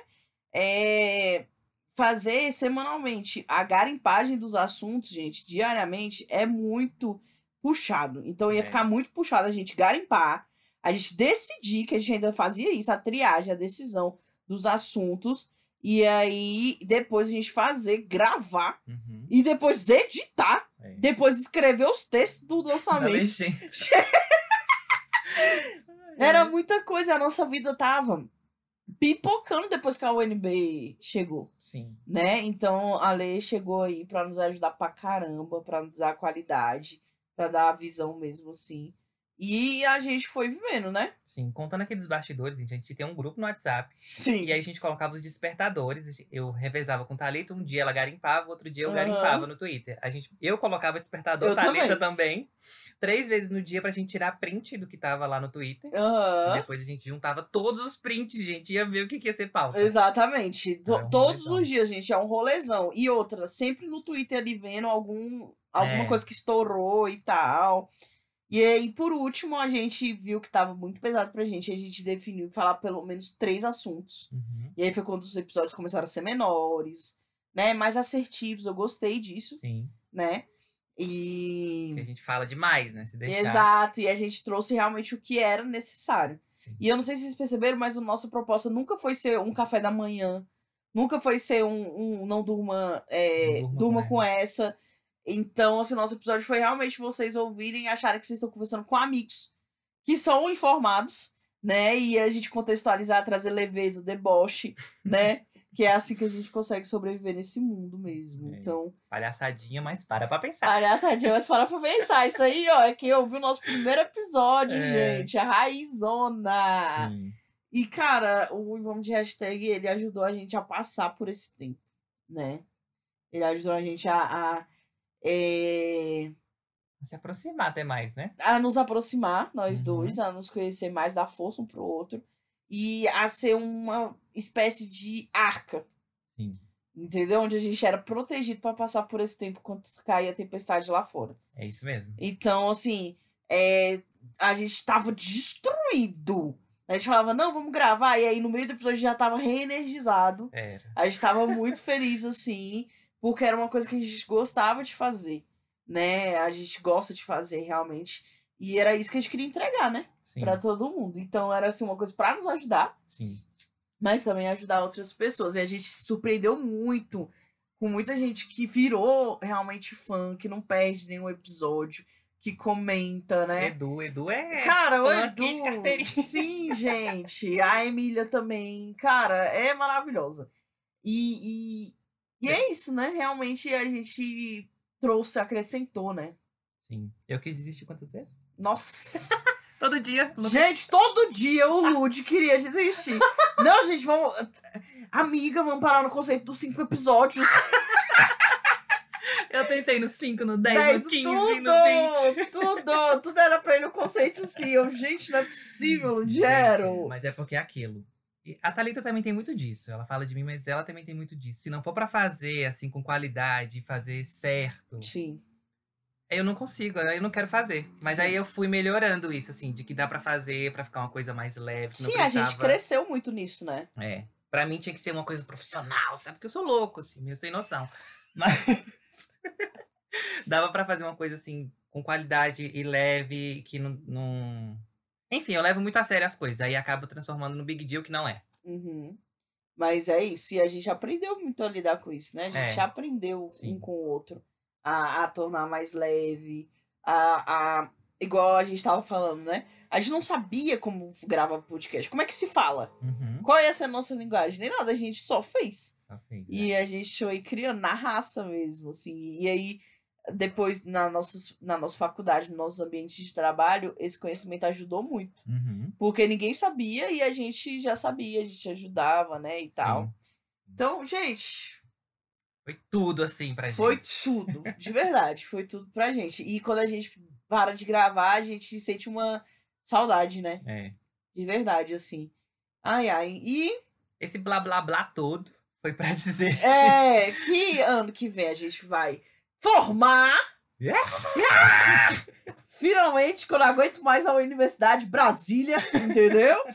É, fazer semanalmente a garimpagem dos assuntos, gente, diariamente, é muito puxado. Então ia É. ficar muito puxado a gente garimpar, a gente decidir, que a gente ainda fazia isso, a triagem, a decisão dos assuntos. E aí, depois a gente fazer, gravar, Uhum. e depois editar, É. depois escrever os textos do lançamento. [LAUGHS] Era [LAUGHS] muita coisa, a nossa vida tava pipocando depois que a UNB chegou, Sim. né? Então a lei chegou aí pra nos ajudar pra caramba, pra nos dar qualidade, pra dar a visão mesmo assim. E a gente foi vivendo, né? Sim. Contando aqueles bastidores, gente, a gente tem um grupo no WhatsApp. Sim. E aí a gente colocava os despertadores. Eu revezava com Thalita. Um dia ela garimpava, outro dia eu Aham. garimpava no Twitter. A gente, eu colocava despertador, Eu Thalita também. Três vezes no dia pra gente tirar print do que tava lá no Twitter. E Aham. depois a gente juntava todos os prints, gente. Ia ver o que, que ia ser pauta. Exatamente. É um Todos rolezão. os dias, gente, é um rolezão. E outra, sempre no Twitter ali vendo algum, alguma É. coisa que estourou e tal. E aí, por último, a gente viu que tava muito pesado pra gente. A gente definiu falar pelo menos três assuntos. Uhum. E aí foi quando os episódios começaram a ser menores, né? Mais assertivos. Eu gostei disso, Sim. né? E. Que a gente fala demais, né? Se deixar. Exato, e a gente trouxe realmente o que era necessário. Sim. E eu não sei se vocês perceberam, mas a nossa proposta nunca foi ser um café da manhã, nunca foi ser um, um não durma, é, Não durma durma com com essa. Então, assim, nosso episódio foi realmente vocês ouvirem e acharem que vocês estão conversando com amigos que são informados, né? E a gente contextualizar, trazer leveza, deboche, [LAUGHS] né? Que é assim que a gente consegue sobreviver nesse mundo mesmo. É. Então, Palhaçadinha, mas para pra pensar. Palhaçadinha, mas para pra pensar. Isso aí, ó, é quem ouviu o nosso primeiro episódio, É. gente. A raizona. Sim. E, cara, o Vamos de Hashtag, ele ajudou a gente a passar por esse tempo, né? Ele ajudou a gente a, a, é, Se aproximar até mais, né? a nos aproximar, nós Uhum. dois, a nos conhecer mais, dar força um pro outro. E a ser uma espécie de arca, Sim. entendeu? Onde a gente era protegido para passar por esse tempo quando caía a tempestade lá fora. É isso mesmo. Então, assim, é, a gente tava destruído. A gente falava, não, vamos gravar. E aí, no meio do episódio, já tava reenergizado. Era. A gente tava muito [LAUGHS] feliz, assim, porque era uma coisa que a gente gostava de fazer, né? A gente gosta de fazer, realmente. E era isso que a gente queria entregar, né? Sim. Pra todo mundo. Então, era, assim, uma coisa pra nos ajudar, Sim. mas também ajudar outras pessoas. E a gente se surpreendeu muito com muita gente que virou realmente fã, que não perde nenhum episódio, que comenta, né? Edu, Edu é. Cara, o Edu, de carteirinha. sim, gente. A Emília também, cara, é maravilhosa. E, e, e é isso, né? Realmente a gente trouxe, acrescentou, né? Sim. Eu quis desistir quantas vezes? Nossa. [LAUGHS] Todo dia. gente, todo dia o Lud queria desistir. [LAUGHS] Não, gente, vamos. Amiga, vamos parar no conceito dos cinco episódios. Eu tentei no 5, no 10, Dez, no 15, tudo, no 20. tudo, tudo era pra ele o conceito assim. Eu, gente, não é possível. Gente, Mas é porque é aquilo. A Thalita também tem muito disso. Ela fala de mim, mas ela também tem muito disso. Se não for pra fazer assim com qualidade, fazer certo, Sim. eu não consigo, eu não quero fazer. Mas Sim. aí eu fui melhorando isso, assim, de que dá pra fazer pra ficar uma coisa mais leve. Sim, a gente precisava- cresceu muito nisso, né? É. Pra mim tinha que ser uma coisa profissional, sabe? Porque eu sou louco, assim, eu sem noção. [LAUGHS] Mas [LAUGHS] dava pra fazer uma coisa assim, com qualidade e leve, que não, não. Enfim, eu levo muito a sério as coisas. Aí acabo transformando no big deal que não é. Uhum. Mas é isso, e a gente aprendeu muito a lidar com isso, né? A gente É. aprendeu Sim. um com o outro a, a tornar mais leve, a, a. Igual a gente tava falando, né? A gente não sabia como grava podcast. Como é que se fala? Uhum. Qual ia ser a nossa linguagem? Nem nada, a gente só fez. Só fez, né? E a gente foi criando na raça mesmo, assim. E aí, depois, na, nossas, na nossa faculdade, nos nossos ambientes de trabalho, esse conhecimento ajudou muito. Uhum. Porque ninguém sabia e a gente já sabia, a gente ajudava, né, e tal. Sim. Então, gente, Foi tudo assim pra foi gente. tudo. [LAUGHS] De verdade, foi tudo pra gente. E quando a gente para de gravar, a gente sente uma saudade, né? É. De verdade, assim. Ai, ai. E Esse blá blá blá todo foi pra [LAUGHS] dizer. é que ano que vem a gente vai formar. [LAUGHS] Finalmente, que eu não aguento mais a Universidade de Brasília, entendeu? [LAUGHS]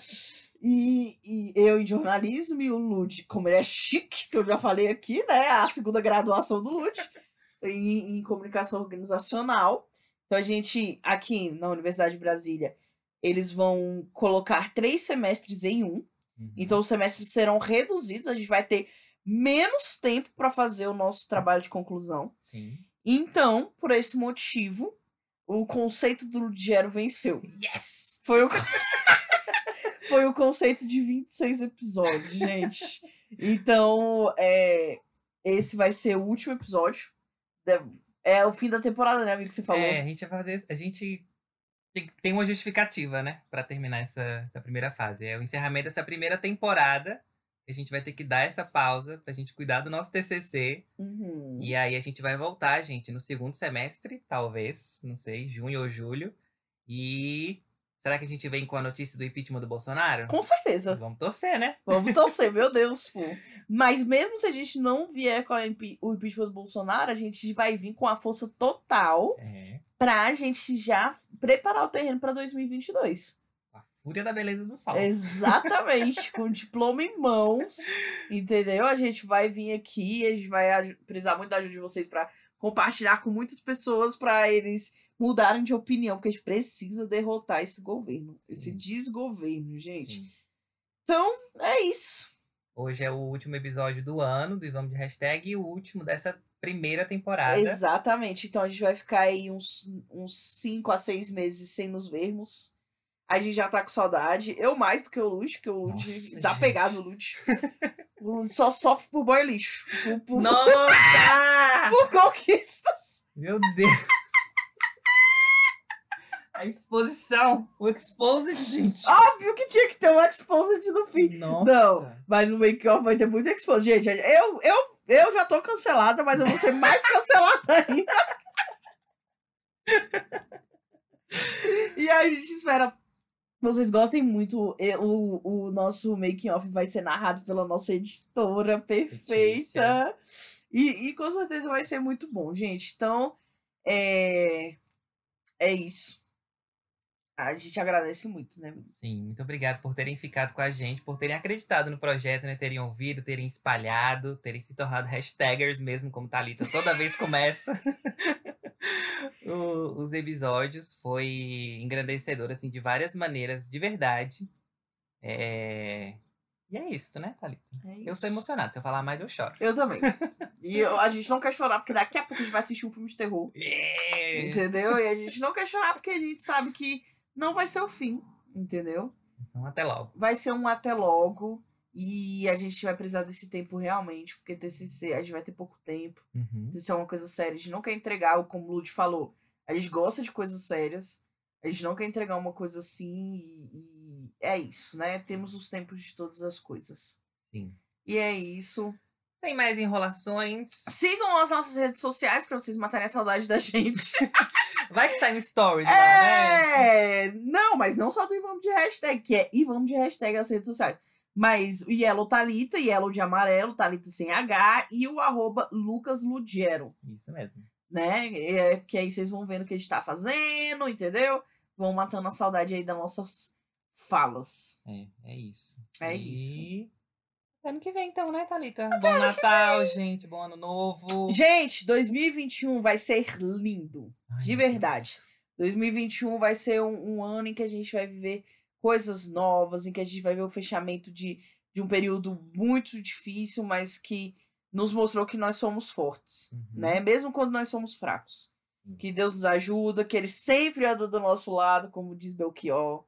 E, e eu em jornalismo e o Lud, como ele é chique, que eu já falei aqui, né? A segunda graduação do Lud em, em comunicação organizacional. Então a gente, aqui na Universidade de Brasília, eles vão colocar três semestres em um. Uhum. Então os semestres serão reduzidos, a gente vai ter menos tempo para fazer o nosso trabalho de conclusão. Sim. Então, por esse motivo, o conceito do Ludiero venceu. Yes! Foi o, [LAUGHS] foi o conceito de 26 episódios, gente. Então, é, esse vai ser o último episódio. É o fim da temporada, né, amigo, que você falou? É, a gente vai fazer. A gente tem, uma justificativa, né? Pra terminar essa, essa primeira fase. É o encerramento dessa primeira temporada. A gente vai ter que dar essa pausa pra gente cuidar do nosso TCC. Uhum. E aí a gente vai voltar, gente, no segundo semestre, talvez, não sei, junho ou julho. E será que a gente vem com a notícia do impeachment do Bolsonaro? Com certeza. Vamos torcer, né? Vamos torcer, meu [LAUGHS] Deus, pô. Mas mesmo se a gente não vier com a o impeachment do Bolsonaro, a gente vai vir com a força total É. pra gente já preparar o terreno pra 2022. Fúria da beleza do sol. Exatamente, com o [LAUGHS] diploma em mãos, entendeu? A gente vai vir aqui, a gente vai precisar muito da ajuda de vocês pra compartilhar com muitas pessoas pra eles mudarem de opinião, porque a gente precisa derrotar esse governo, esse Sim. desgoverno, gente. Sim. Então, é isso. Hoje é o último episódio do ano do Vamos de Hashtag e o último dessa primeira temporada. Exatamente. Então a gente vai ficar aí uns, uns cinco a seis meses sem nos vermos. A gente já tá com saudade. Eu mais do que o Lute, porque o Lute tá pegado no Lute. [LAUGHS] O Lute só sofre por boy lixo. Por, por, Nossa! por conquistas. Meu Deus! A exposição, o exposed, gente. Óbvio que tinha que ter um exposed no fim. Nossa. Não, mas o make-off vai ter muito exposed. Gente, eu, eu, eu já tô cancelada, mas eu vou ser mais cancelada ainda. [LAUGHS] e a gente espera vocês gostem muito. E O, o nosso making-off vai ser narrado pela nossa editora perfeita. E, e com certeza vai ser muito bom, gente. Então, é, é isso. A gente agradece muito, né? Sim, muito obrigado por terem ficado com a gente, por terem acreditado no projeto, né? Terem ouvido, terem espalhado, terem se tornado hashtaggers mesmo, como Thalita toda vez começa [LAUGHS] [LAUGHS] o- os episódios. Foi engrandecedor, assim, de várias maneiras, de verdade. É... E é isso, né, Thalita? É Eu sou isso. emocionado, se eu falar mais eu choro. Eu também. [LAUGHS] E eu- a gente não quer chorar, porque daqui a pouco a gente vai assistir um filme de terror. É. Entendeu? E a gente não quer chorar porque a gente sabe que não vai ser o fim. Entendeu? Então, até logo. Vai ser um até logo. E a gente vai precisar desse tempo realmente, porque TCC, a gente vai ter pouco tempo. Uhum. TCC é uma coisa séria. A gente não quer entregar, como o Lud falou, a gente gosta de coisas sérias. A gente não quer entregar uma coisa assim e, e é isso, né? Temos os tempos de todas as coisas. Sim. E é isso. Sem mais enrolações. Sigam as nossas redes sociais pra vocês matarem a saudade da gente. [LAUGHS] Vai que sai um stories lá, né? É, não, mas não só do Ivamos de hashtag, que é Ivamos de hashtag nas redes sociais. Mas o Yellow Thalita, Yellow de amarelo, Thalita sem H, e o arroba Lucas Ludiero, Isso mesmo. né? É, porque aí vocês vão vendo o que a gente tá fazendo, entendeu? Vão matando a saudade aí das nossas falas. É, é isso. É E isso. Ano que vem, então, né, Thalita? Bom Natal, gente. Bom ano novo. Gente, 2021 vai ser lindo. Ai, de meu Deus. verdade. 2021 vai ser um, um ano em que a gente vai viver coisas novas, em que a gente vai ver o fechamento de, de um período muito difícil, mas que nos mostrou que nós somos fortes, Uhum. né? Mesmo quando nós somos fracos. Sim. Que Deus nos ajuda, que Ele sempre anda do nosso lado, como diz Belchior,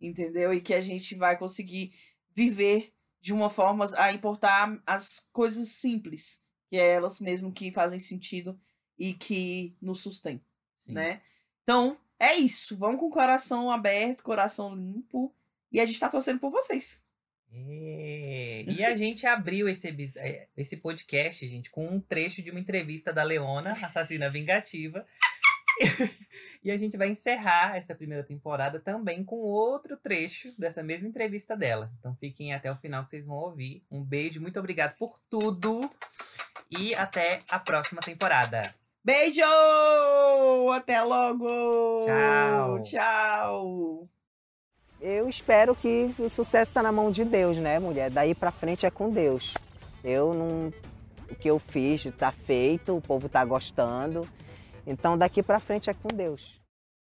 entendeu? E que a gente vai conseguir viver de uma forma a importar as coisas simples, que é elas mesmo que fazem sentido e que nos sustentam né? Então, é isso. Vamos com o coração aberto, coração limpo. E a gente tá torcendo por vocês. É, E a gente abriu esse, eh, esse podcast, gente, com um trecho de uma entrevista da Leona, assassina vingativa. [LAUGHS] e a gente vai encerrar essa primeira temporada também com outro trecho dessa mesma entrevista dela. Então fiquem até o final que vocês vão ouvir. Um beijo, muito obrigado por tudo. E até a próxima temporada. Beijo! Até logo! Tchau. Tchau! Eu espero que o sucesso está na mão de Deus, né, mulher? Daí pra frente é com Deus. Eu não. O que eu fiz está feito, o povo está gostando. Então daqui pra frente é com Deus.